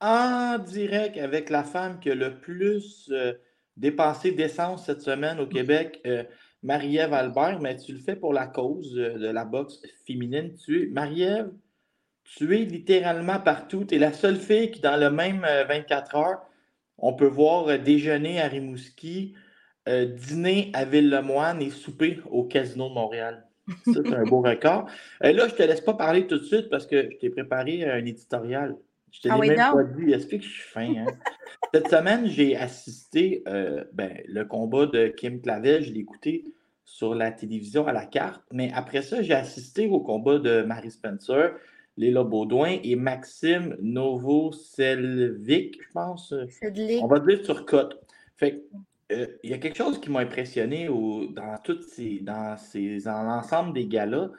en direct avec la femme qui a le plus euh, dépensé d'essence cette semaine au Québec, euh, Marie-Ève Albert, mais tu le fais pour la cause euh, de la boxe féminine. Tu es, Marie-Ève, tu es littéralement partout. Tu es la seule fille qui, dans le même 24 heures, on peut voir déjeuner à Rimouski, dîner à Ville-le-Moine et souper au Casino de Montréal. Ça, c'est un beau record. là, je ne te laisse pas parler tout de suite parce que je t'ai préparé un éditorial. Je te Ah l'ai oui, même pas dit. Explique que je suis fin. hein. Cette semaine, j'ai assisté euh, ben, le combat de Kim Clavel. Je l'ai écouté sur la télévision à la carte. Mais après ça, j'ai assisté au combat de Marie Spencer, Léla Baudouin et Maxime Novoselvic, je pense. On va dire sur cote. Fait euh, il y a quelque chose qui m'a impressionné au- dans toutes ces, dans ces, dans l'ensemble des galas,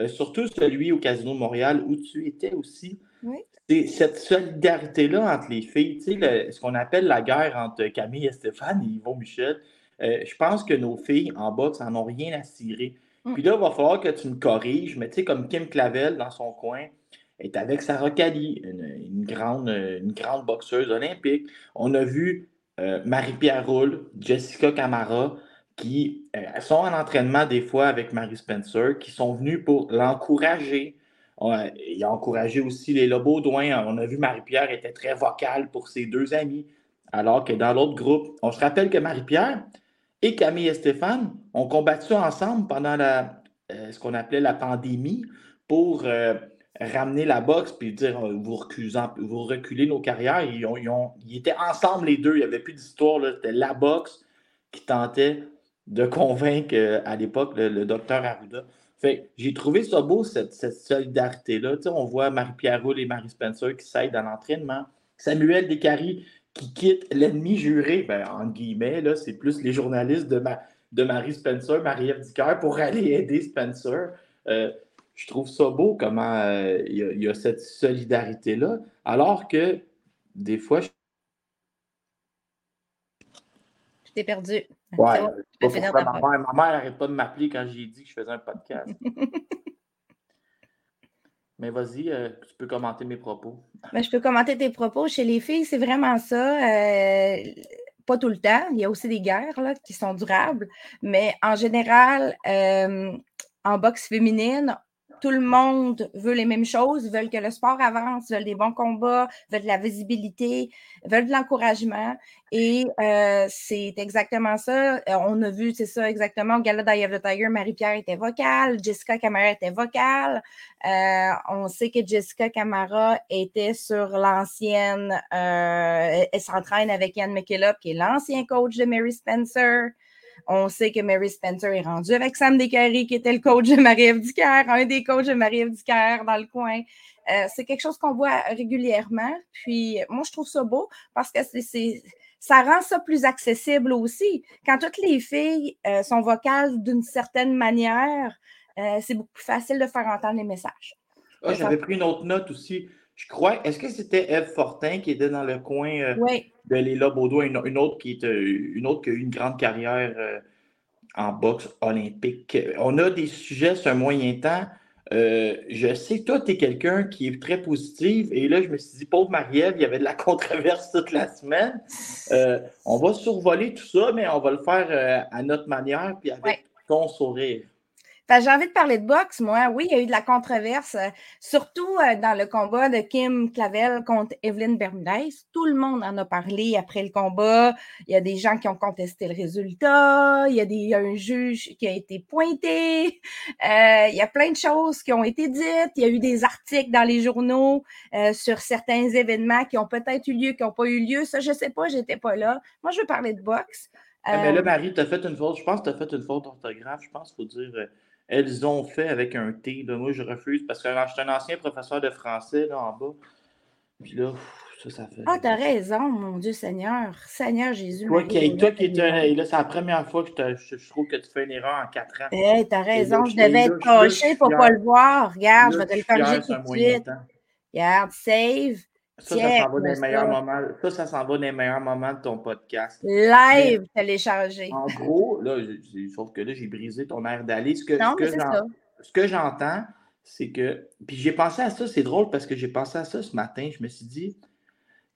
euh, surtout celui au Casino Montréal où tu étais aussi. Oui. C'est cette solidarité-là entre les filles, tu sais, le- ce qu'on appelle la guerre entre Camille et Stéphane et Yvon Michel. euh, je pense que nos filles en boxe en ont rien à cirer. Mm. Puis là, il va falloir que tu me corriges, mais tu sais, comme Kim Clavel dans son coin est avec Sarah Kali, une, une grande, une grande boxeuse olympique. On a vu euh, Marie-Pierre Roule, Jessica Camara, qui euh, sont en entraînement des fois avec Marie Spencer, qui sont venus pour l'encourager. Il a encouragé aussi les Baudouin. On a vu Marie-Pierre était très vocale pour ses deux amis, alors que dans l'autre groupe, on se rappelle que Marie-Pierre et Camille et Stéphane ont combattu ensemble pendant euh, ce qu'on appelait la pandémie pour euh, ramener la boxe puis dire euh, vous, recusant- vous reculez nos carrières. Ils, étaient ensemble les deux. Il n'y avait plus d'histoire. C'était la boxe qui tentait de convaincre à l'époque le, le docteur Arruda. Fait j'ai trouvé ça beau, cette, solidarité-là. On voit Marie-Pierre Roule et Marie Spencer qui s'aident dans l'entraînement. Samuel Descaries qui quitte l'ennemi juré, ben, en guillemets, là, c'est plus les journalistes de, ma- de Marie Spencer, Marie-Ève Dicker, pour aller aider Spencer. Euh, je trouve ça beau comment euh, il y, a- il y a cette solidarité-là, alors que des fois, je... Je t'ai perdu. Ouais, pas ta ma mère, ma mère n'arrête pas de m'appeler quand j'ai dit que je faisais un podcast. Mais vas-y, euh, tu peux commenter mes propos. Ben, je peux commenter tes propos. Chez les filles, c'est vraiment ça. euh, pas tout le temps. Il y a aussi des guerres là, qui sont durables. Mais en général, euh, en boxe féminine, tout le monde veut les mêmes choses, veulent que le sport avance, veulent des bons combats, veulent de la visibilité, veulent de l'encouragement. Et euh, c'est exactement ça. Euh, On a vu, c'est ça exactement, au Gala of the Tiger, Marie-Pierre était vocale, Jessica Camara était vocale. Euh, on sait que Jessica Camara était sur l'ancienne, euh, elle, s'entraîne avec Ian McKillop, qui est l'ancien coach de Mary Spencer. On sait que Mary Spencer est rendue avec Sam Descaries, qui était le coach de Marie-Ève Dicker, un des coachs de Marie-Ève Dicker dans le coin. Euh, c'est quelque chose qu'on voit régulièrement. Puis moi, je trouve ça beau parce que c'est- ça rend ça plus accessible aussi. Quand toutes les filles euh, sont vocales d'une certaine manière, euh, c'est beaucoup plus facile de faire entendre les messages. Ah, J'avais pris une autre note aussi. Je crois, est-ce que c'était Eve Fortin qui était dans le coin euh, Oui, de Léla Baudouin, une, une autre qui est euh, une autre qui a eu une grande carrière euh, en boxe olympique? On a des sujets sur un moyen temps. Euh, je sais que toi, tu es quelqu'un qui est très positif. Et là, je me suis dit, pauvre Marie-Ève, il y avait de la controverse toute la semaine. On va survoler tout ça, mais on va le faire à notre manière puis avec ton sourire. J'ai envie de parler de boxe, moi. Oui, il y a eu de la controverse, euh, surtout euh, dans le combat de Kim Clavel contre Evelyn Bermudez. Tout le monde en a parlé après le combat. Il y a des gens qui ont contesté le résultat. Il y a, des, il y a un juge qui a été pointé. Euh, il y a plein de choses qui ont été dites. Il y a eu des articles dans les journaux euh, sur certains événements qui ont peut-être eu lieu, qui n'ont pas eu lieu. Ça, je sais pas, j'étais pas là. Moi, je veux parler de boxe. Ah, mais là, Euh, Marie, tu as fait une faute. Je pense que tu as fait une faute d'orthographe. Je pense qu'il faut dire euh, elles ont fait avec un T. Là. Moi, je refuse parce que je suis un ancien professeur de français là, en bas. Puis là, ça, ça fait. Ah, t'as raison, mon Dieu Seigneur. Seigneur Jésus. Toi, qui, toi qui es un- là, c'est la première fois que je, trouve que tu fais une erreur en quatre ans. Eh, t'as raison, là, je devais être suis pour fier. pas le voir. Regarde, je vais te le corriger tout de suite. Regarde, save, Ça, ça s'en va dans les ça. meilleurs moments. Ça, ça s'en va meilleurs moments de ton podcast. live, téléchargé. En gros, là, sauf que là, j'ai brisé ton air d'aller. Ce que, j'entends, c'est que. Puis j'ai pensé à ça, c'est drôle parce que j'ai pensé à ça ce matin. Je me suis dit,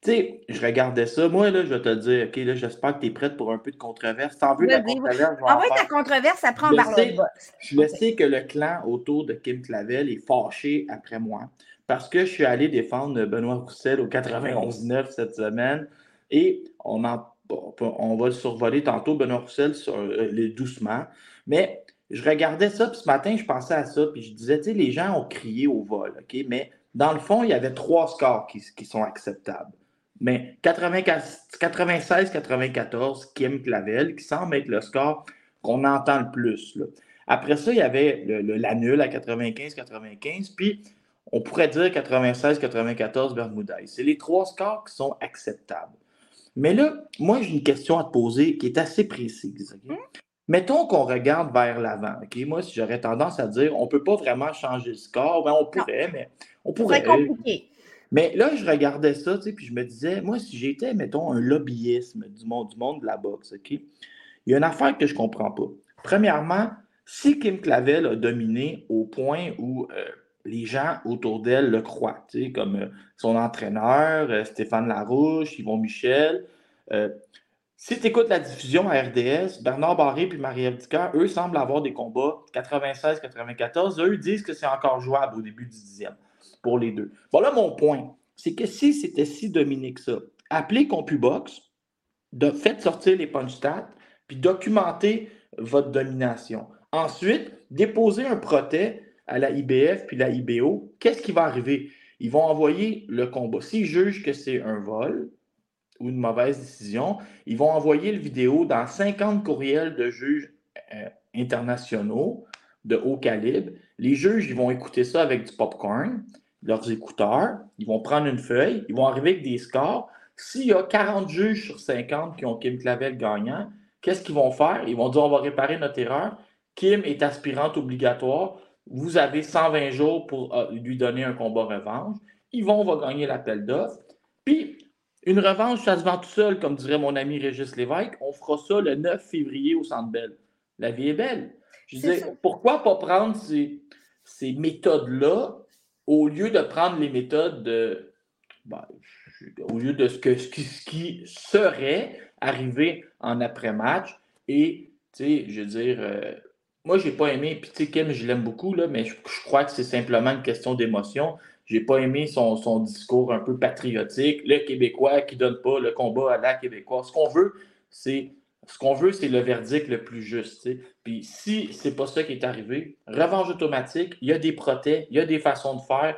Tu sais, je regardais ça. Moi, là, je vais te dire, OK, là, j'espère que tu es prête pour un peu de controverse. T'en veux la controverse? En vrai, ta controverse, ça prend par le boss. Je sais que le clan autour de Kim Clavel est fâché après moi parce que je suis allé défendre Benoît Roussel au 91-9 cette semaine et on, va le survoler tantôt, Benoît Roussel, sur, euh, doucement. Mais je regardais ça, puis ce matin, je pensais à ça, puis je disais, tu sais, les gens ont crié au vol, OK? Mais dans le fond, il y avait trois scores qui, sont acceptables. Mais 96-94, Kim Clavel, qui semble être le score qu'on entend le plus. Après ça, il y avait l'annul à 95-95, puis on pourrait dire 96-94 Bermudez. C'est les trois scores qui sont acceptables. Mais là, moi, j'ai une question à te poser qui est assez précise. Hmm? Mettons qu'on regarde vers l'avant. Moi, si j'aurais tendance à dire on ne peut pas vraiment changer le score, ben on pourrait, mais on pourrait. compliqué. Mais là, je regardais ça, puis je me disais, moi, si j'étais, mettons, un lobbyisme du monde, du monde de la boxe, OK? Il y a une affaire que je ne comprends pas. Premièrement, si Kim Clavel a dominé au point où euh, les gens autour d'elle le croient, comme euh, son entraîneur, euh, Stéphane Larouche, Yvon Michel. Euh, si tu écoutes la diffusion à RDS, Bernard Barré et Marie-Ève eux semblent avoir des combats 96-94. Eux disent que c'est encore jouable au début du dixième pour les deux. Bon, là, mon point, c'est que si c'était si Dominique ça, appelez CompuBox, faites sortir les punch stats, puis documentez votre domination. Ensuite, déposez un protège à la IBF puis la IBO, qu'est-ce qui va arriver? Ils vont envoyer le combat. S'ils jugent que c'est un vol ou une mauvaise décision, ils vont envoyer le vidéo dans 50 courriels de juges euh, internationaux de haut calibre. Les juges, ils vont écouter ça avec du popcorn, leurs écouteurs. Ils vont prendre une feuille, ils vont arriver avec des scores. S'il y a 40 juges sur 50 qui ont Kim Clavel gagnant, qu'est-ce qu'ils vont faire? Ils vont dire on va réparer notre erreur. Kim est aspirante obligatoire vous avez 120 jours pour euh, lui donner un combat revanche. Yvon va gagner l'appel d'offres. Puis, une revanche, ça se vend tout seul, comme dirait mon ami Régis Lévesque. On fera ça le 9 février au Centre Bell. La vie est belle. Je disais, pourquoi pas prendre ces, méthodes-là au lieu de prendre les méthodes de. Ben, au lieu de ce, que, ce, qui, serait arrivé en après-match. Et, tu sais, je veux dire, euh, moi, j'ai pas aimé, puis tu sais, Kim, je l'aime beaucoup, là, mais je, crois que c'est simplement une question d'émotion. J'ai pas aimé son, son, discours un peu patriotique, le Québécois qui donne pas le combat à la Québécois. Ce qu'on veut, c'est ce qu'on veut, c'est le verdict le plus juste. Puis si c'est pas ça qui est arrivé, revanche automatique, il y a des protèges, il y a des façons de faire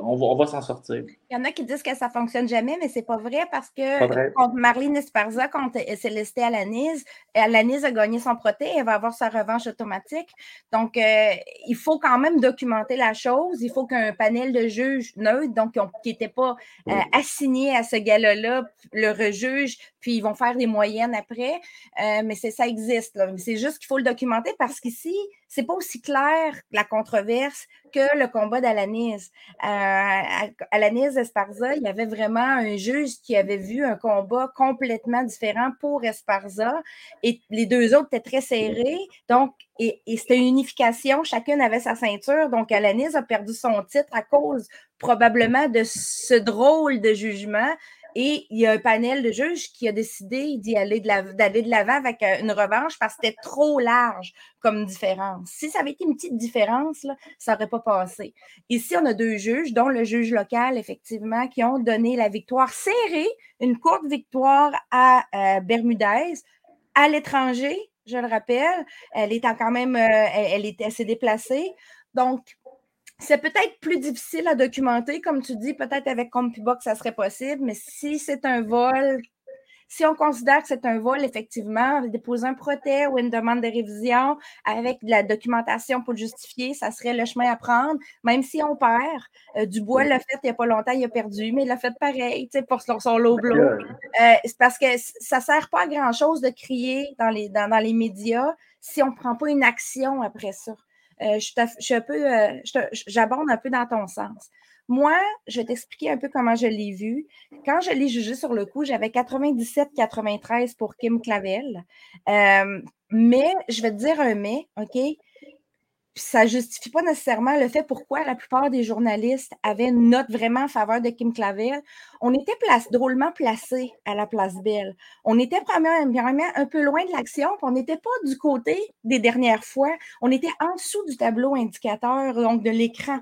on va, s'en sortir. Il y en a qui disent que ça ne fonctionne jamais, mais ce n'est pas vrai parce que contre Marlene Esparza, contre Célesté Alanis, Alanis a gagné son proté, elle va avoir sa revanche automatique. Donc, euh, il faut quand même documenter la chose. Il faut qu'un panel de juges neutres, donc qui n'étaient pas euh, assignés à ce gars-là, le rejuge, puis ils vont faire des moyennes après. Euh, mais ça existe. C'est juste qu'il faut le documenter parce qu'ici, c'est pas aussi clair la controverse que le combat d'Alanis. Alanis Esparza, il y avait vraiment un juge qui avait vu un combat complètement différent pour Esparza et les deux autres étaient très serrés. Donc, et, c'était une unification, chacune avait sa ceinture. Donc, Alanis a perdu son titre à cause probablement de ce drôle de jugement et il y a un panel de juges qui a décidé d'y aller de l'avant avec euh, une revanche parce que c'était trop large comme différence. Si ça avait été une petite différence, ça n'aurait pas passé. Ici, on a deux juges, dont le juge local, effectivement, qui ont donné la victoire serrée, une courte victoire à euh, Bermudez, à l'étranger, je le rappelle. Elle est quand même, euh, elle, elle s'est déplacée. Donc, c'est peut-être plus difficile à documenter, comme tu dis, peut-être avec CompuBox, ça serait possible, mais si c'est un vol, si on considère que c'est un vol, effectivement, déposer un protège ou une demande de révision avec de la documentation pour justifier, ça serait le chemin à prendre, même si on perd. Euh, Dubois l'a fait il n'y a pas longtemps, il a perdu, mais il l'a fait pareil, pour son low blow. Euh, c'est parce que ça ne sert pas à grand-chose de crier dans les, dans les médias si on ne prend pas une action après ça. Euh, je, peu, euh, j'abonde un peu dans ton sens. Moi, je vais t'expliquer un peu comment je l'ai vu. Quand je l'ai jugé sur le coup, j'avais 97-93 pour Kim Clavel. Euh, mais, je vais te dire un mais, OK? Ça ne justifie pas nécessairement le fait pourquoi la plupart des journalistes avaient une note vraiment en faveur de Kim Clavel. On était drôlement placés à la place Belle. On était premièrement un peu loin de l'action, on n'était pas du côté des dernières fois. On était en dessous du tableau indicateur, donc de l'écran.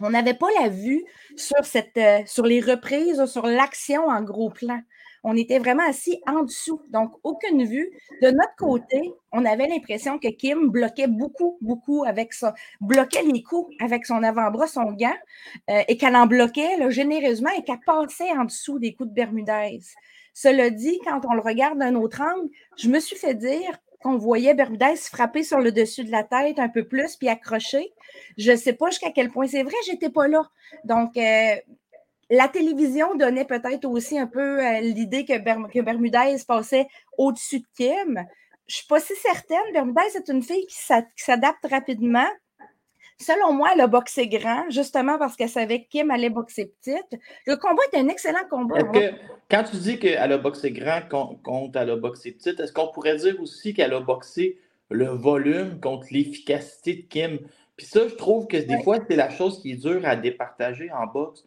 On n'avait pas la vue sur, cette, euh, sur les reprises sur l'action en gros plan on était vraiment assis en dessous, donc aucune vue. De notre côté, on avait l'impression que Kim bloquait beaucoup, beaucoup avec ça, bloquait les coups avec son avant-bras, son gant, euh, et qu'elle en bloquait généreusement et qu'elle passait en dessous des coups de Bermudez. Cela dit, quand on le regarde d'un autre angle, je me suis fait dire qu'on voyait Bermudez frapper sur le dessus de la tête un peu plus puis accrocher. Je ne sais pas jusqu'à quel point c'est vrai, j'étais pas là. Donc, euh, la télévision donnait peut-être aussi un peu euh, l'idée que, Bermudez passait au-dessus de Kim. Je ne suis pas si certaine. Bermudez est une fille qui s'adapte rapidement. Selon moi, elle a boxé grand, justement parce qu'elle savait que Kim allait boxer petite. Le combat est un excellent combat. quand tu dis qu'elle a boxé grand contre elle a boxé petite, est-ce qu'on pourrait dire aussi qu'elle a boxé le volume contre l'efficacité de Kim? Puis ça, je trouve que des fois, c'est la chose qui est dure à départager en boxe.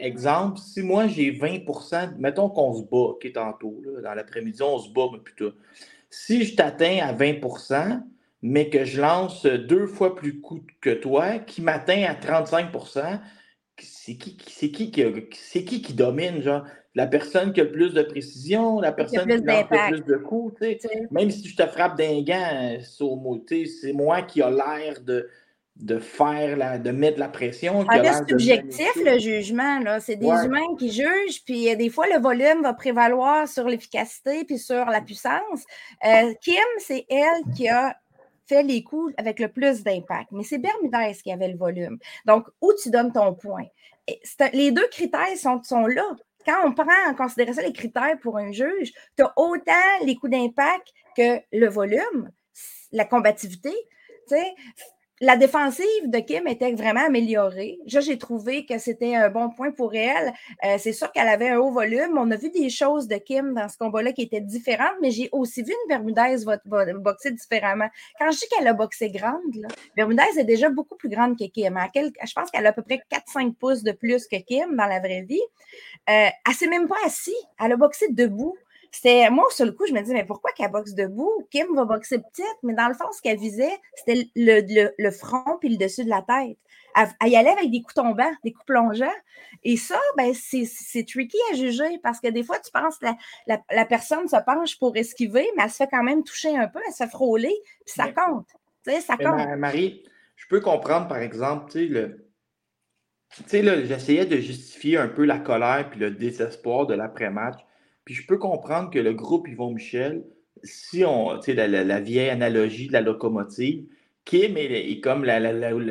Exemple, si moi j'ai 20% mettons qu'on se bat, qui est tantôt, dans l'après-midi, on se bat, mais plutôt. Si je t'atteins à 20% mais que je lance deux fois plus coup que toi, qui m'atteint à 35 c'est qui, c'est qui, qui, qui qui domine, genre? La personne qui a le plus de précision, la personne qui, lance le plus de coups, Même si je te frappe d'un gant, c'est moi qui a l'air de, de faire la, de mettre la pression. C'est subjectif le jugement. C'est des humains qui jugent, puis euh, des fois le volume va prévaloir sur l'efficacité puis sur la puissance. Euh, Kim, c'est elle qui a fait les coups avec le plus d'impact, mais c'est Bermudez qui avait le volume. Donc, où tu donnes ton point? les deux critères sont, sont là. Quand on prend en considération les critères pour un juge, tu as autant les coups d'impact que le volume, la combativité. La défensive de Kim était vraiment améliorée. j'ai trouvé que c'était un bon point pour elle. Euh, c'est sûr qu'elle avait un haut volume. On a vu des choses de Kim dans ce combat-là qui étaient différentes, mais j'ai aussi vu une Bermudez boxer différemment. Quand je dis qu'elle a boxé grande, là, Bermudez est déjà beaucoup plus grande que Kim. je pense qu'elle a à peu près 4-5 pouces de plus que Kim dans la vraie vie. Euh, elle s'est même pas assise. Elle a boxé debout. C'était, moi, sur le coup, je me disais, mais pourquoi qu'elle boxe debout? Kim va boxer petite, mais dans le fond, ce qu'elle visait, c'était le, front puis le dessus de la tête. Elle, y allait avec des coups tombants, des coups plongeants. Et ça, ben, c'est tricky à juger parce que des fois, tu penses que la, personne se penche pour esquiver, mais elle se fait quand même toucher un peu, elle se fait frôler, puis ça compte. Tu sais, ça compte. Marie, je peux comprendre, par exemple, tu sais, le. Tu sais, j'essayais de justifier un peu la colère puis le désespoir de l'après-match. Puis je peux comprendre que le groupe Yvon Michel, si on, tu sais, la, vieille analogie de la locomotive, Kim est, comme la,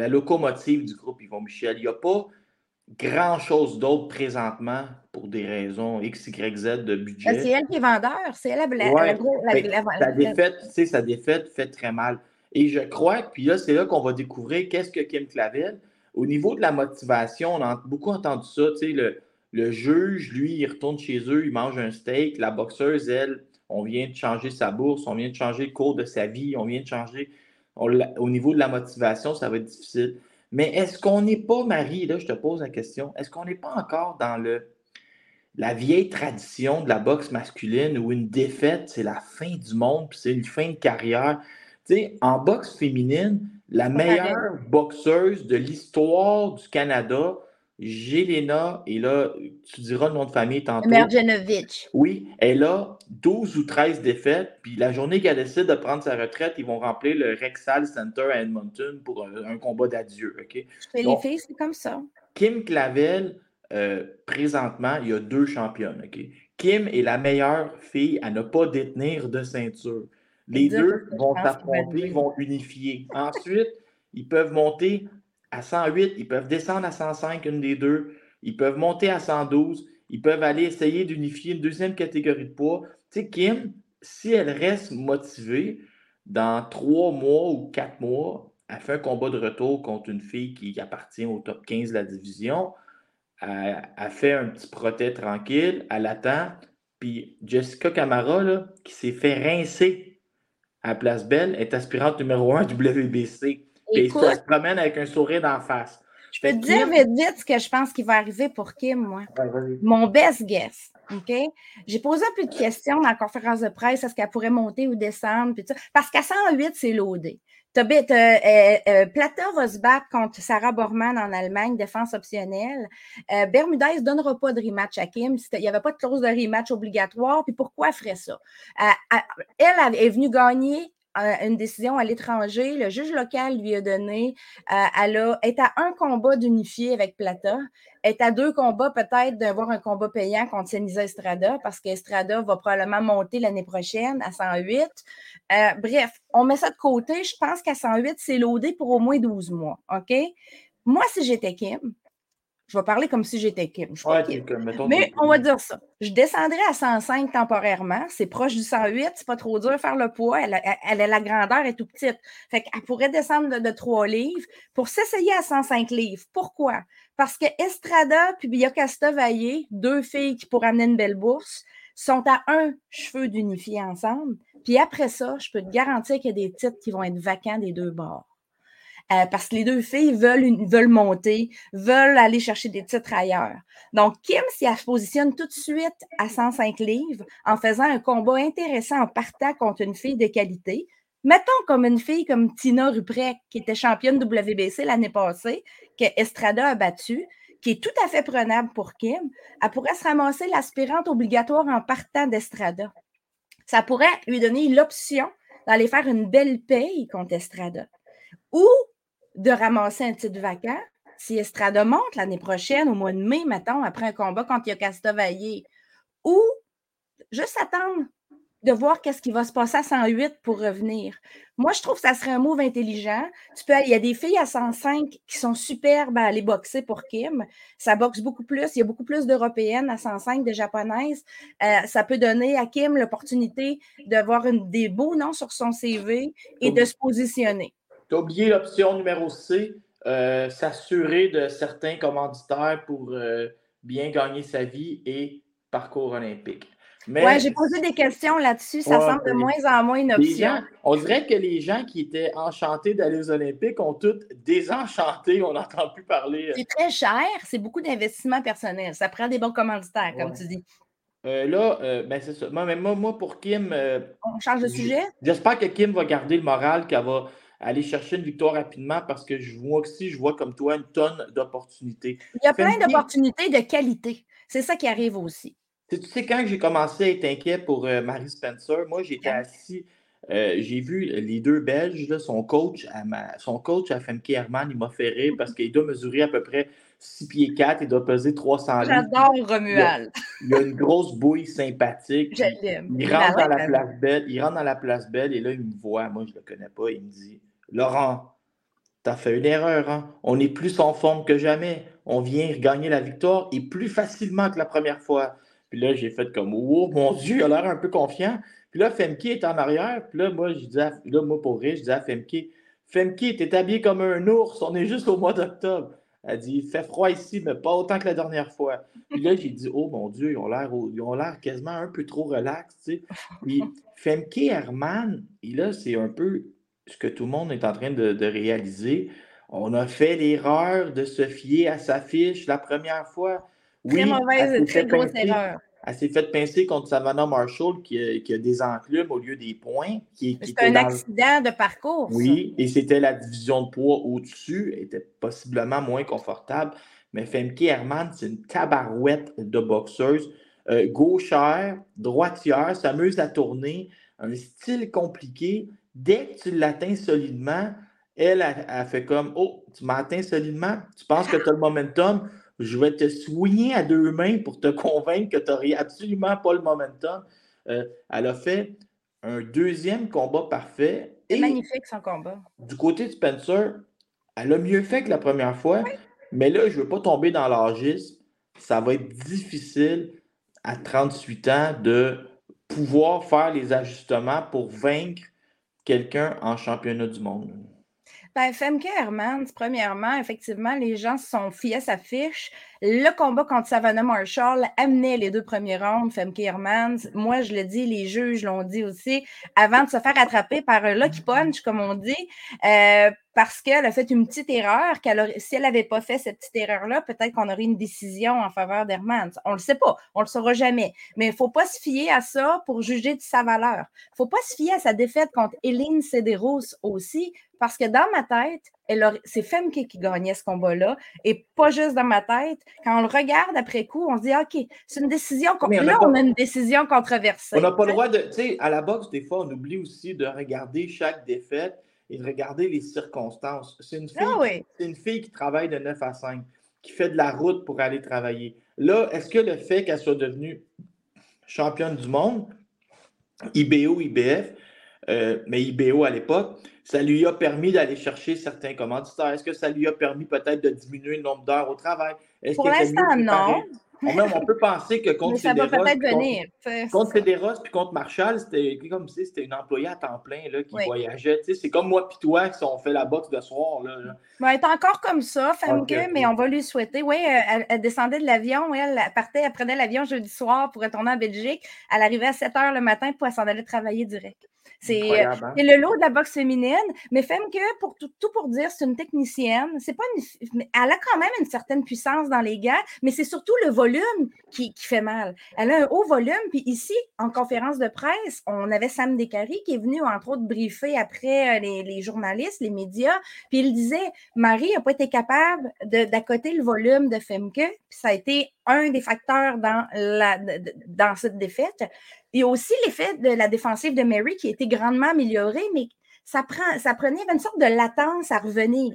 locomotive du groupe Yvon Michel. Il n'y a pas grand-chose d'autre présentement pour des raisons X, Y, Z de budget. C'est elle qui est vendeur, c'est elle la, ouais, sa défaite, tu sais, sa défaite fait très mal. Et je crois que, puis là, c'est là qu'on va découvrir qu'est-ce que Kim Clavel. Au niveau de la motivation, on a beaucoup entendu ça, tu sais, le, le juge, lui, il retourne chez eux, il mange un steak. La boxeuse, elle, on vient de changer sa bourse, on vient de changer le cours de sa vie, on vient de changer. au niveau de la motivation, ça va être difficile. Mais est-ce qu'on n'est pas, Marie, là, je te pose la question, est-ce qu'on n'est pas encore dans le, la vieille tradition de la boxe masculine où une défaite, c'est la fin du monde, puis c'est une fin de carrière? Tu sais, en boxe féminine, la meilleure boxeuse de l'histoire du Canada, Jelena, et là, tu diras le nom de famille tantôt. Merjanovic. Oui, elle a 12 ou 13 défaites, puis la journée qu'elle décide de prendre sa retraite, ils vont remplir le Rexall Center à Edmonton pour un, combat d'adieu. OK? les filles, c'est comme ça. Kim Clavel, euh, présentement, il y a deux championnes. OK? Kim est la meilleure fille à ne pas détenir de ceinture. Les deux vont s'affronter, vont unifier. Ensuite, ils peuvent monter à 108, ils peuvent descendre à 105, une des deux. Ils peuvent monter à 112. Ils peuvent aller essayer d'unifier une deuxième catégorie de poids. Tu sais, Kim, si elle reste motivée, dans trois mois ou quatre mois, elle fait un combat de retour contre une fille qui appartient au top 15 de la division. Elle, fait un petit proté tranquille, elle attend. Puis Jessica Camara, qui s'est fait rincer à Place Belle, est aspirante numéro 1 WBC. Et ça se promène avec un sourire d'en face. Je peux te dire vite, vite ce que je pense qui va arriver pour Kim, moi. Mon best guess. OK? J'ai posé un peu de questions dans la conférence de presse, est-ce qu'elle pourrait monter ou descendre? Puis parce qu'à 108, c'est loadé. Euh, euh, Plata va se battre contre Sarah Borman en Allemagne, défense optionnelle. Euh, Bermudez ne donnera pas de rematch à Kim. Il n'y avait pas de clause de rematch obligatoire. Puis pourquoi elle ferait ça? elle est venue gagner une décision à l'étranger. Le juge local lui a donné, euh, elle est à un combat d'unifier avec Plata, est à deux combats peut-être d'avoir un combat payant contre Senisa Estrada parce qu'Estrada va probablement monter l'année prochaine à 108. Euh, bref, on met ça de côté. Je pense qu'à 108, c'est loadé pour au moins 12 mois. OK? Moi, si j'étais Kim, je vais parler comme si j'étais Kim. Mais on va dire ça. Je descendrai à 105 temporairement. C'est proche du 108. C'est pas trop dur de faire le poids. Elle, elle, la grandeur est tout petite. Fait qu'elle pourrait descendre de, 3 livres pour s'essayer à 105 livres. Pourquoi? Parce que Estrada puis Biocasta Vaillé, deux filles qui pourraient amener une belle bourse, sont à un cheveu d'unifier ensemble. Puis après ça, je peux te garantir qu'il y a des titres qui vont être vacants des deux bords. Euh, parce que les deux filles veulent, veulent monter, veulent aller chercher des titres ailleurs. Donc, Kim, si elle se positionne tout de suite à 105 livres en faisant un combat intéressant en partant contre une fille de qualité, mettons comme une fille comme Tina Ruprek, qui était championne WBC l'année passée, que Estrada a battue, qui est tout à fait prenable pour Kim, elle pourrait se ramasser l'aspirante obligatoire en partant d'Estrada. Ça pourrait lui donner l'option d'aller faire une belle paye contre Estrada. Ou de ramasser un titre vacant. Si Estrada monte l'année prochaine, au mois de mai, mettons, après un combat contre Yocasta ou juste attendre de voir qu'est-ce qui va se passer à 108 pour revenir. Moi, je trouve que ça serait un move intelligent. Tu peux, il y a des filles à 105 qui sont superbes à aller boxer pour Kim. Ça boxe beaucoup plus. Il y a beaucoup plus d'Européennes à 105, de Japonaises. Euh, ça peut donner à Kim l'opportunité d'avoir des beaux noms sur son CV et de se positionner. Tu as oublié l'option numéro C, euh, s'assurer de certains commanditaires pour euh, bien gagner sa vie et parcours olympique. Oui, j'ai posé des questions là-dessus. Ça semble de moins en moins une option. on dirait que les gens qui étaient enchantés d'aller aux Olympiques ont tous désenchanté. On n'entend plus parler. Euh. C'est très cher. C'est beaucoup d'investissement personnel. Ça prend des bons commanditaires, comme tu dis. là, ben c'est ça. Moi, moi, pour Kim. on change de sujet? J'espère que Kim va garder le moral, qu'elle va aller chercher une victoire rapidement parce que je vois aussi, je vois comme toi une tonne d'opportunités. Il y a plein d'opportunités de qualité. C'est ça qui arrive aussi. Tu sais, quand j'ai commencé à être inquiet pour euh, Marie Spencer, moi, j'étais assis, euh, j'ai vu les deux Belges, là, son coach à son coach à Femke Herman, il m'a fait rire parce qu'il doit mesurer à peu près 6 pieds 4, il doit peser 300 livres. J'adore Romuald. Il, a, une grosse bouille sympathique. Je l'aime. Il rentre dans la place belle, il rentre dans la place belle et là, il me voit, moi, je ne le connais pas, il me dit Laurent, tu as fait une erreur. Hein? On est plus en forme que jamais. On vient gagner la victoire et plus facilement que la première fois. Puis là, j'ai fait comme Oh mon Dieu, il a l'air un peu confiant. Puis là, Femke est en arrière. Puis là, moi, je disais, là, moi, pour rire, je disais à Femke Femke, t'es habillé comme un ours. On est juste au mois d'octobre. Elle dit fait froid ici, mais pas autant que la dernière fois. Puis là, j'ai dit Oh mon Dieu, ils ont l'air quasiment un peu trop relax. Puis Femke Herman, et là, c'est un peu ce que tout le monde est en train de, réaliser. On a fait l'erreur de se fier à sa fiche la première fois. Oui, très mauvaise, très grosse erreur. Elle s'est fait pincer contre Savannah Marshall qui a, des enclumes au lieu des points. C'est un accident de parcours. Oui, et c'était la division de poids au-dessus. Elle était possiblement moins confortable. Mais Femke Herman, c'est une tabarouette de boxeuse. Euh, gauchère, droitière, s'amuse à tourner, un style compliqué. Dès que tu l'atteins solidement, elle a, fait comme Oh, tu m'as atteint solidement, tu penses que tu as le momentum, je vais te soigner à deux mains pour te convaincre que tu n'aurais absolument pas le momentum. Euh, elle a fait un deuxième combat parfait. C'est magnifique son combat. Du côté de Spencer, elle a mieux fait que la première fois, mais là, je ne veux pas tomber dans l'âgisme. Ça va être difficile à 38 ans de pouvoir faire les ajustements pour vaincre quelqu'un en championnat du monde? Ben, Femke Hermans, premièrement, effectivement, les gens sont fiés à sa fiche. Le combat contre Savannah Marshall amenait les deux premiers rounds, Femke Hermans. Moi, je le dis, les juges l'ont dit aussi, avant de se faire attraper par un lucky punch, comme on dit, euh, parce qu'elle a fait une petite erreur. Si elle n'avait pas fait cette petite erreur-là, peut-être qu'on aurait une décision en faveur d'Hermans. On ne le sait pas, on ne le saura jamais. Mais il ne faut pas se fier à ça pour juger de sa valeur. Il ne faut pas se fier à sa défaite contre Eline Cederos aussi, parce que dans ma tête, c'est Femke qui gagnait ce combat-là, et pas juste dans ma tête. Quand on le regarde après coup, on se dit OK, c'est une décision. là, on a une décision controversée. On n'a pas le droit de. Tu sais, à la boxe, des fois, on oublie aussi de regarder chaque défaite et de regarder les circonstances. C'est une, ah une fille qui travaille de 9 à 5, qui fait de la route pour aller travailler. Là, est-ce que le fait qu'elle soit devenue championne du monde, IBO, IBF, euh, mais IBO à l'époque, ça lui a permis d'aller chercher certains commanditaires. Est-ce que ça lui a permis peut-être de diminuer le nombre d'heures au travail? Pour l'instant, non. Même, on peut penser que contre ça va peut-être venir. Contre, Fédéros puis contre Marshall, c'était comme si c'était une employée à temps plein là, qui voyageait. C'est comme moi et toi qui ont fait la boxe de soir. Là, elle est encore comme ça, Femke, mais on va lui souhaiter. Oui, elle, descendait de l'avion, elle partait, elle prenait l'avion jeudi soir pour retourner en Belgique. Elle arrivait à 7 h le matin pour s'en aller travailler direct. Euh, hein? C'est le lot de la boxe féminine, mais Femke, pour tout, pour dire, c'est une technicienne. C'est pas elle a quand même une certaine puissance dans les gars, mais c'est surtout le volume qui, fait mal. Elle a un haut volume, puis ici, en conférence de presse, on avait Sam Descaries qui est venu, entre autres, briefer après euh, les, journalistes, les médias, puis il disait Marie n'a pas été capable d'accoter le volume de Femke, puis ça a été un des facteurs dans, la, dans cette défaite. Il y a aussi l'effet de la défensive de Mary qui a été grandement améliorée, mais ça, prend, ça prenait une sorte de latence à revenir.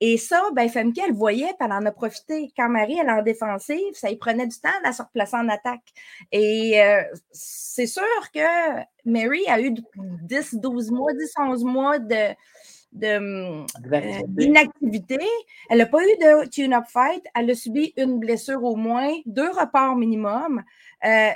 Et ça, ben, Femke, elle voyait, puis elle en a profité. Quand Marie, elle est en défensive, ça y prenait du temps de se replacer en attaque. Et euh, c'est sûr que Mary a eu 10, 12 mois, 10, 11 mois de, euh, d'inactivité. elle n'a pas eu de tune-up fight. Elle a subi une blessure au moins, deux reports minimum. Euh,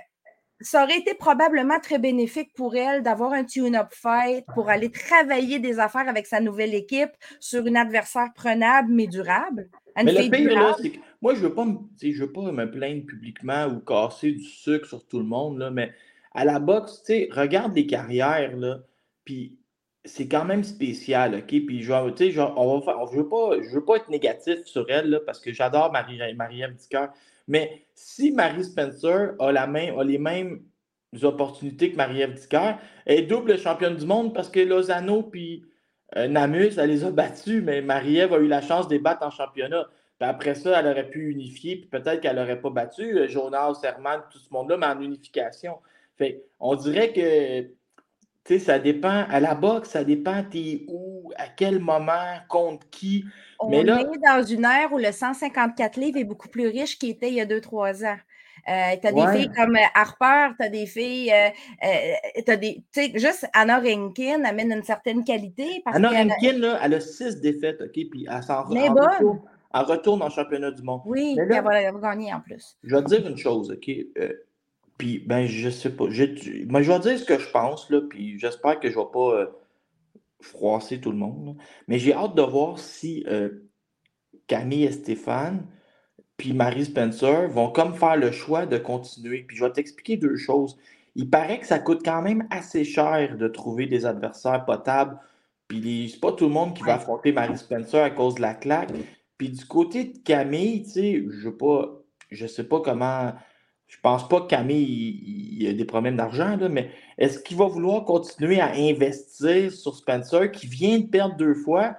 ça aurait été probablement très bénéfique pour elle d'avoir un tune-up fight pour aller travailler des affaires avec sa nouvelle équipe sur une adversaire prenable mais durable. mais le pire, là, c'est que moi, je ne veux, pas me, veux pas me plaindre publiquement ou casser du sucre sur tout le monde, là, mais à la boxe, regarde les carrières, là, puis c'est quand même spécial, OK? Puis, genre, tu sais, je veux pas, je veux pas être négatif sur elle, là, parce que j'adore Marie-Ève Marie mais si Marie Spencer a, la main, a les mêmes opportunités que Marie-Ève Dicker, elle est double championne du monde parce que Lozano puis euh, Namus, elle les a battus, mais Marie-Ève a eu la chance de les battre en championnat. Puis après ça, elle aurait pu unifier, puis peut-être qu'elle n'aurait pas battu euh, Jonas, Herman, tout ce monde-là, mais en unification. Fait on dirait que tu sais, ça dépend. À la boxe, ça dépend t'es où, à quel moment, contre qui. On est dans une ère où le 154 livres est beaucoup plus riche qu'il était il y a 2-3 ans. Euh, tu as des filles comme euh, Harper, tu as des filles, euh, des, tu sais, juste Anna Rankin amène une certaine qualité. Anna Rankin, là, elle a six défaites, OK, puis elle s'en retourne, elle retourne en championnat du monde. Oui, puis elle va gagner en plus. Je vais te dire une chose, OK, puis ben, je sais pas, je, ben, je vais dire ce que je pense, là, puis j'espère que je ne vais pas froisser tout le monde. Mais j'ai hâte de voir si euh, Camille et Stéphane, puis Marie Spencer vont comme faire le choix de continuer. Puis je vais t'expliquer deux choses. Il paraît que ça coûte quand même assez cher de trouver des adversaires potables. Puis c'est pas tout le monde qui va affronter Marie Spencer à cause de la claque. Puis du côté de Camille, tu sais, je ne je sais pas comment je pense pas que Camille il, a des problèmes d'argent, mais est-ce qu'il va vouloir continuer à investir sur Spencer qui vient de perdre deux fois,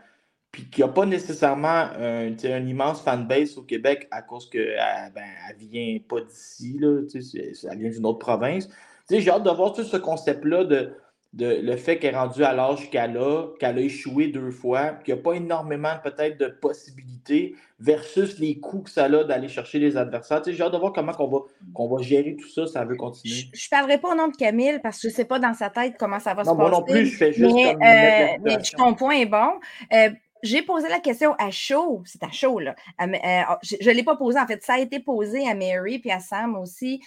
puis qui n'a pas nécessairement un, immense fanbase au Québec à cause qu'elle ben, ne vient pas d'ici, elle vient d'une autre province? J'ai hâte de voir tout ce concept-là de le fait qu'elle est rendue à l'âge qu'elle a, qu'elle a échoué deux fois, qu'il n'y a pas énormément peut-être de possibilités versus les coûts que ça a d'aller chercher les adversaires. j'ai hâte de voir comment on va, qu'on va gérer tout ça, ça veut continuer. Je ne parlerai pas au nom de Camille parce que je ne sais pas dans sa tête comment ça va se passer. Moi non plus, je fais juste mais, euh, mais ton point est bon. Euh, j'ai posé la question à chaud, c'est à chaud, là. Euh, je ne l'ai pas posé, en fait, ça a été posé à Mary puis à Sam aussi